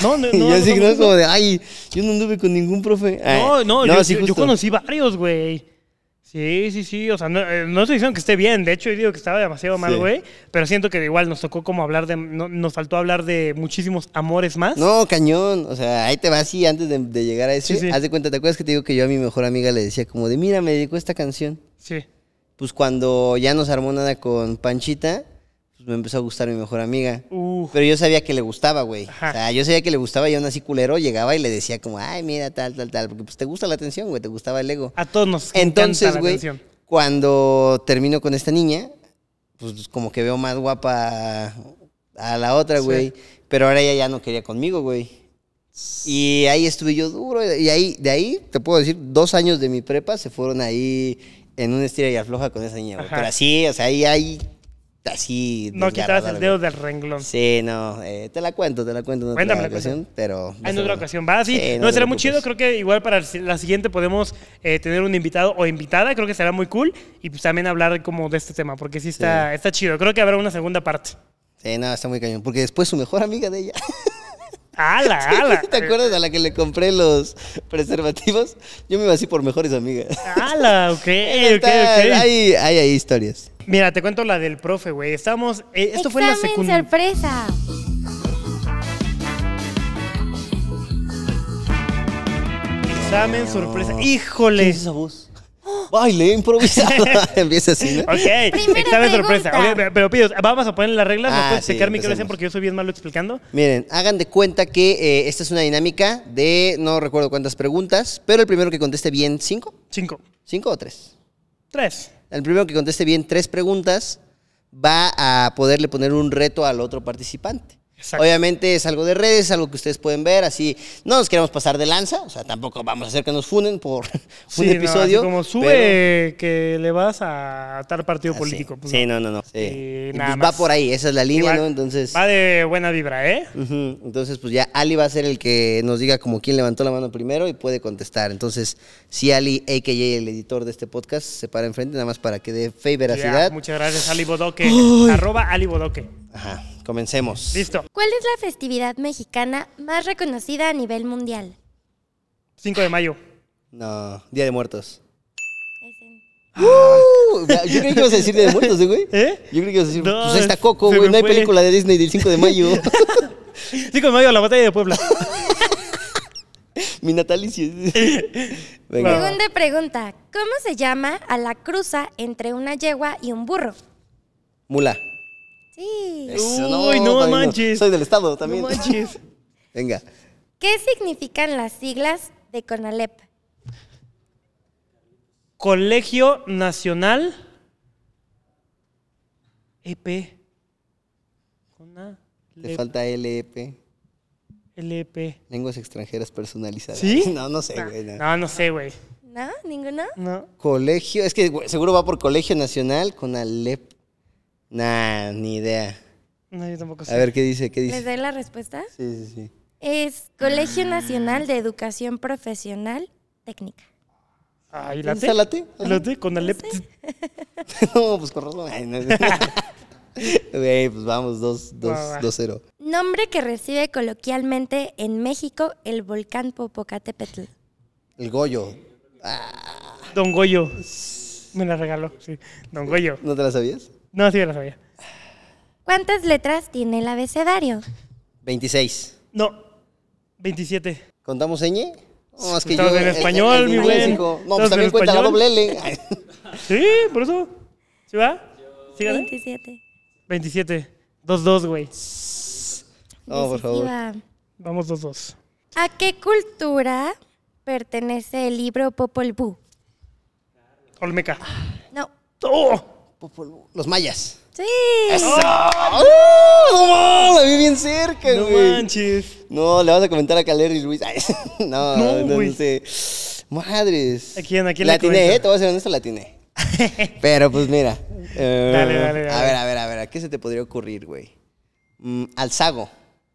No, no, no. yo así, no, ¿no? Como de, ay, yo no anduve con ningún profe. Ay, no, no, yo, sí, yo- conocí varios, güey. Sí, sí, sí. O sea, no, eh, no estoy diciendo que esté bien. De hecho, yo digo que estaba demasiado mal, Sí. güey. Pero siento que igual nos tocó como hablar de. no- nos faltó hablar de muchísimos amores más. No, cañón. O sea, ahí te va así antes de, de llegar a ese. Sí, sí. Haz de cuenta, ¿te acuerdas que te digo que yo a mi mejor amiga le decía como de, mira, me dedicó esta canción? Sí. Pues cuando ya nos armó nada con Panchita, pues me empezó a gustar mi mejor amiga. Uh, Pero yo sabía que le gustaba, güey. O sea, yo sabía que le gustaba y aún así culero llegaba y le decía como, ay, mira, tal, tal, tal. Porque pues te gusta la atención, güey, te gustaba el ego. a todos nos Entonces, la güey, cuando cuando termino con esta niña, pues como que veo más guapa a la otra, Sí. güey. Pero ahora ella ya no quería conmigo, güey. Y ahí estuve yo duro. Y ahí, de ahí, te puedo decir, dos años de mi prepa se fueron ahí en una estira y afloja con esa niña, güey. Pero así, o sea, ahí, ahí, así. No quitabas el dedo del renglón. Sí, no, eh, te la cuento, te la cuento en otra ocasión, pero... Ah, en otra ocasión. Va, sí. Sí, no, será muy chido. Creo que igual para la siguiente podemos eh, tener un invitado o invitada. Creo que será muy cool. Y pues también hablar como de este tema, porque sí está, está chido. Creo que habrá una segunda parte. Sí, no, está muy cañón. Porque después su mejor amiga de ella... ¡Hala, hala! ¿Te acuerdas a la que le compré los preservativos? Yo me iba así por mejores amigas. ¡Hala! Ok, ok, ok. Hay, hay ahí historias. Mira, te cuento la del profe, güey. Estábamos. eh, esto fue en la Examen secundaria. sorpresa. Examen sorpresa. ¡Híjole! ¿Qué es esa voz? Baile improvisado. Empieza así, ¿no? Ok, Primera examen sorpresa. pregunta. Ok, pero- pero pidos, vamos a poner las reglas. ¿Me Ah, puedes sí, checar mi cabeza empecemos. porque yo soy bien malo explicando? Miren, hagan de cuenta que eh, esta es una dinámica de no recuerdo cuántas preguntas, pero el primero que conteste bien, ¿cinco? Cinco. ¿Cinco o tres? Tres. El primero que conteste bien tres preguntas va a poderle poner un reto al otro participante. Exacto. Obviamente es algo de redes, es algo que ustedes pueden ver, así no nos queremos pasar de lanza, o sea, tampoco vamos a hacer que nos funen por un episodio. como sube que le vas a tal partido pero- político. Sí, pues sí, no. no, no, sí. Y nada pues va por ahí, esa es la línea, va- ¿no? Entonces, Va de buena vibra, ¿eh? entonces pues ya Ali va a ser el que nos diga como quién levantó la mano primero y puede contestar. Entonces, si Ali, a.k.a. el editor de este podcast, se para enfrente nada más para que dé fe y veracidad. Ya, muchas gracias, Ali Bodoque. Arroba Ali Bodoque. Ajá, comencemos. Listo. ¿Cuál es la festividad mexicana más reconocida a nivel mundial? 5 de mayo. No, Día de Muertos. Uh, yo creí que ibas a decir Día de Muertos, ¿eh, güey. ¿Eh? Yo creí que ibas a decir, No, pues ahí está Coco, se güey, me no hay fue. película de Disney del 5 de mayo. 5 de mayo, la batalla de Puebla. Mi natalicio. Venga. Segunda pregunta. ¿Cómo se llama a la cruza entre una yegua y un burro? Mula. Sí. Eso, Uy, no también manches. Soy del estado también. No manches. Venga. ¿Qué significan las siglas de CONALEP? Colegio Nacional EP. Cona- Te Lep- falta LEP. LP. Lenguas extranjeras personalizadas. ¿Sí? No, no sé, güey. no. No, no sé, güey. ¿No? ¿Ninguno? No. Colegio, es que seguro va por Colegio Nacional con Alep. Nah, ni idea. No, yo tampoco sé. A ver qué dice, qué ¿Les dice. doy la respuesta? Sí, sí, sí. Es Colegio Nacional de Educación Profesional Técnica. Ay, ¿Dónde late. está late? Late con Alep. no, pues con razón. Ay, no. Güey, pues vamos, 2-0. Dos, Va, va. dos, cero. Nombre que recibe coloquialmente en México el volcán Popocatépetl. El Goyo. Don Goyo. Me la regaló, sí. Don Goyo. ¿No te la sabías? No, sí me la sabía. ¿Cuántas letras tiene el abecedario? 26. No. 27. ¿Contamos ñ? No, es que Estamos yo. en español, mi hijo. No, pues en también cuenta la español. doble L. Sí, por eso. ¿Sí va? ¿Sí gané? 27. 27. 2-2, güey. No, por favor. Vamos 2-2. ¿A qué cultura pertenece el libro Popol Vuh? Olmeca. No. ¡Oh! Los mayas. Sí. ¡Oh! ¡No! La vi bien cerca, No güey. manches. No, le vas a comentar a Calerri Luis. Ay, no, No, no, no, sé. Madres. ¿A quién- a quién la comento? eh, te voy a ser honesto, la atiné. Pero pues mira. eh, Dale, dale, A dale. ver, a ver, a ver, ¿a qué se te podría ocurrir, güey? Mm, Alzago.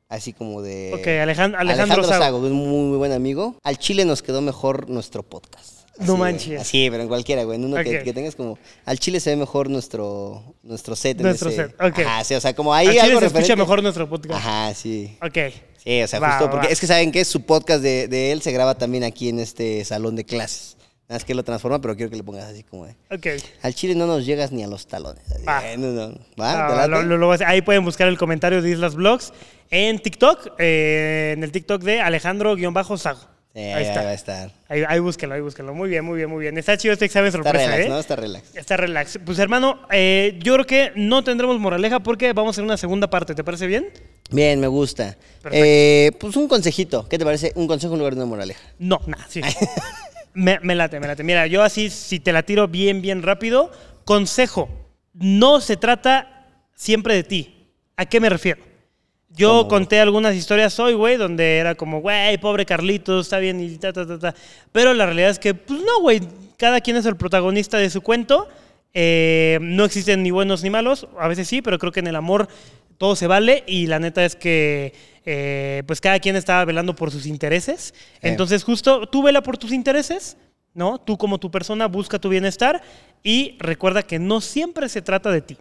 Así como de. Ok, Alejan- Alejandro Sago. que es un muy, muy buen amigo. Al Chile nos quedó mejor nuestro podcast. No manches. Así, pero en cualquiera, güey. En uno que, tengas como. Al Chile se ve mejor nuestro, nuestro set. Nuestro ese- set, ok. Ajá, sí, o sea, como ahí Al Chile algo se escucha mejor nuestro podcast. Ajá, sí. Ok. Sí, o sea, Va, justo va, porque va. es que saben que su podcast de, de él se graba también aquí en este salón de clases. Nada más que lo transforma, pero quiero que le pongas así como de. Ok. Al chile no nos llegas ni a los talones. Así, Va. no, no. ¿Va? Ah, ahí pueden buscar el comentario de Islas Vlogs en TikTok, eh, en el TikTok de Alejandro-Sago. Sí, ahí ahí está. va a estar. Ahí, ahí búsquenlo, ahí búsquenlo. Muy bien, muy bien, muy bien. Está chido este examen Está sorpresa, relax, ¿eh? ¿no? Está relax. Está relax. Pues hermano, eh, yo creo que no tendremos moraleja porque vamos a hacer una segunda parte. ¿Te parece bien? Bien, me gusta. Eh, pues un consejito. ¿Qué te parece? Un consejo en lugar de una moraleja. No, nada, sí. me, me late, me late. Mira, yo así, si te la tiro bien, bien rápido, consejo, no se trata siempre de ti. ¿A qué me refiero? Yo conté algunas historias hoy, güey, donde era como, güey, pobre Carlitos, está bien y ta, ta, ta, ta. Pero la realidad es que, pues no, güey, cada quien es el protagonista de su cuento. Eh, no existen ni buenos ni malos, a veces sí, pero creo que en el amor todo se vale y la neta es que, eh, pues cada quien estaba velando por sus intereses. Entonces, justo tú vela por tus intereses, ¿no? Tú como tu persona busca tu bienestar y recuerda que no siempre se trata de ti.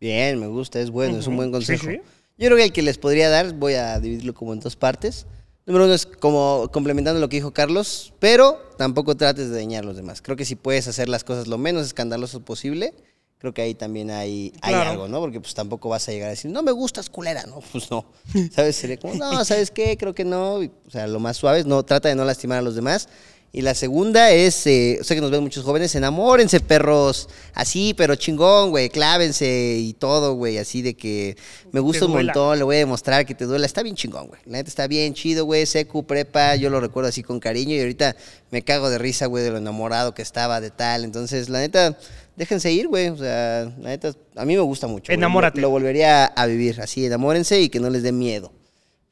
Bien, me gusta, es bueno, es un buen Sí, consejo. sí. Yo creo que el que les podría dar, voy a dividirlo como en dos partes. Número uno es como complementando lo que dijo Carlos, pero tampoco trates de dañar a los demás. Creo que si puedes hacer las cosas lo menos escandalosas posible, creo que ahí también hay, hay Claro. algo, ¿no? Porque pues tampoco vas a llegar a decir, no me gustas, culera, no, pues no. ¿Sabes? Sería como, no, ¿sabes qué? Creo que no. O sea, lo más suave es no, trata de no lastimar a los demás. Y la segunda es, eh, sé que nos ven muchos jóvenes, enamórense, perros. Así, pero chingón, güey, clávense y todo, güey. Así de que me gusta un montón, le voy a demostrar que te duela. Está bien chingón, güey. La neta está bien chido, güey. Secu, prepa, yo lo recuerdo así con cariño y ahorita me cago de risa, güey, de lo enamorado que estaba de tal. Entonces, la neta, déjense ir, güey. O sea, la neta, a mí me gusta mucho. Enamórate. Lo volvería a vivir así, enamórense y que no les dé miedo.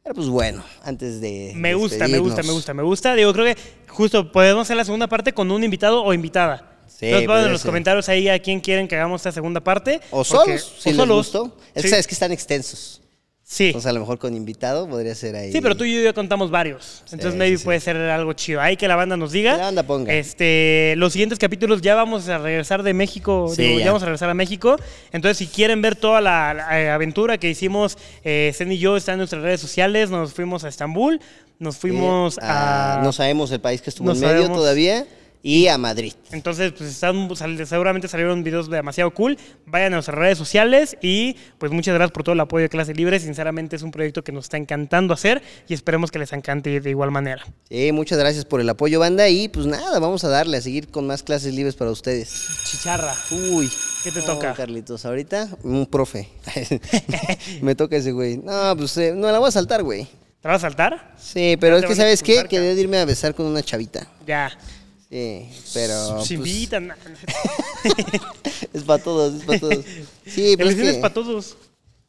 Pero pues bueno, antes de. Me gusta, me gusta, me gusta, me gusta. Digo, creo que justo podemos hacer la segunda parte con un invitado o invitada. Sí, Entonces pongan en los ser. comentarios ahí a quién quieren que hagamos esta segunda parte. O porque- solos, si o les solos. gustó. Es Sí. que sabes que están extensos. Sí. Entonces, a lo mejor con invitado podría ser ahí. Sí, pero tú y yo ya contamos varios. Entonces, Sí, maybe sí, puede ser algo chido. Ahí que la banda nos diga. Que la banda ponga. Este, los siguientes capítulos ya vamos a regresar de México. Digo, ya. ya. vamos a regresar a México. Entonces, si quieren ver toda la, la, eh, aventura que hicimos, eh, Zen y yo está en nuestras redes sociales. Nos fuimos a Estambul. Nos fuimos a. No sabemos el país que estuvo en medio sabemos. todavía. Y a Madrid. Entonces, pues están, seguramente salieron videos demasiado cool. Vayan a nuestras redes sociales y pues muchas gracias por todo el apoyo de Clase Libre. Sinceramente es un proyecto que nos está encantando hacer y esperemos que les encante de igual manera. Sí, muchas gracias por el apoyo, banda. Y pues nada, vamos a darle, a seguir con más clases libres para ustedes. Chicharra. Uy. ¿Qué te No, toca? Carlitos, ahorita un profe. Me toca ese güey. No, pues eh, no la voy a saltar, güey. ¿Te vas a saltar? Sí, pero es que, ¿sabes qué? expulsar, Quería irme a besar con una chavita. Ya. Sí, pero. Se pues, invitan. es para todos, es para todos. Sí, pero es Elecciones que. para todos.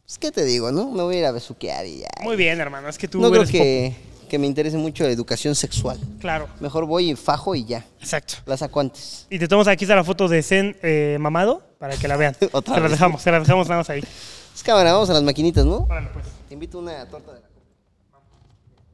Pues, ¿qué te digo, no? Me voy a ir a besuquear y ya. Muy bien, hermano. Es que tú no creo eres que, que me interese mucho la educación sexual. Claro. Mejor voy y fajo y ya. Exacto. La saco antes. Y te tomas aquí está la foto de Zen eh, mamado para que la vean. Otra se la vez. dejamos, se la dejamos nada más ahí. Pues cámara, vamos a las maquinitas, ¿no? Órale, pues. Te invito una torta de...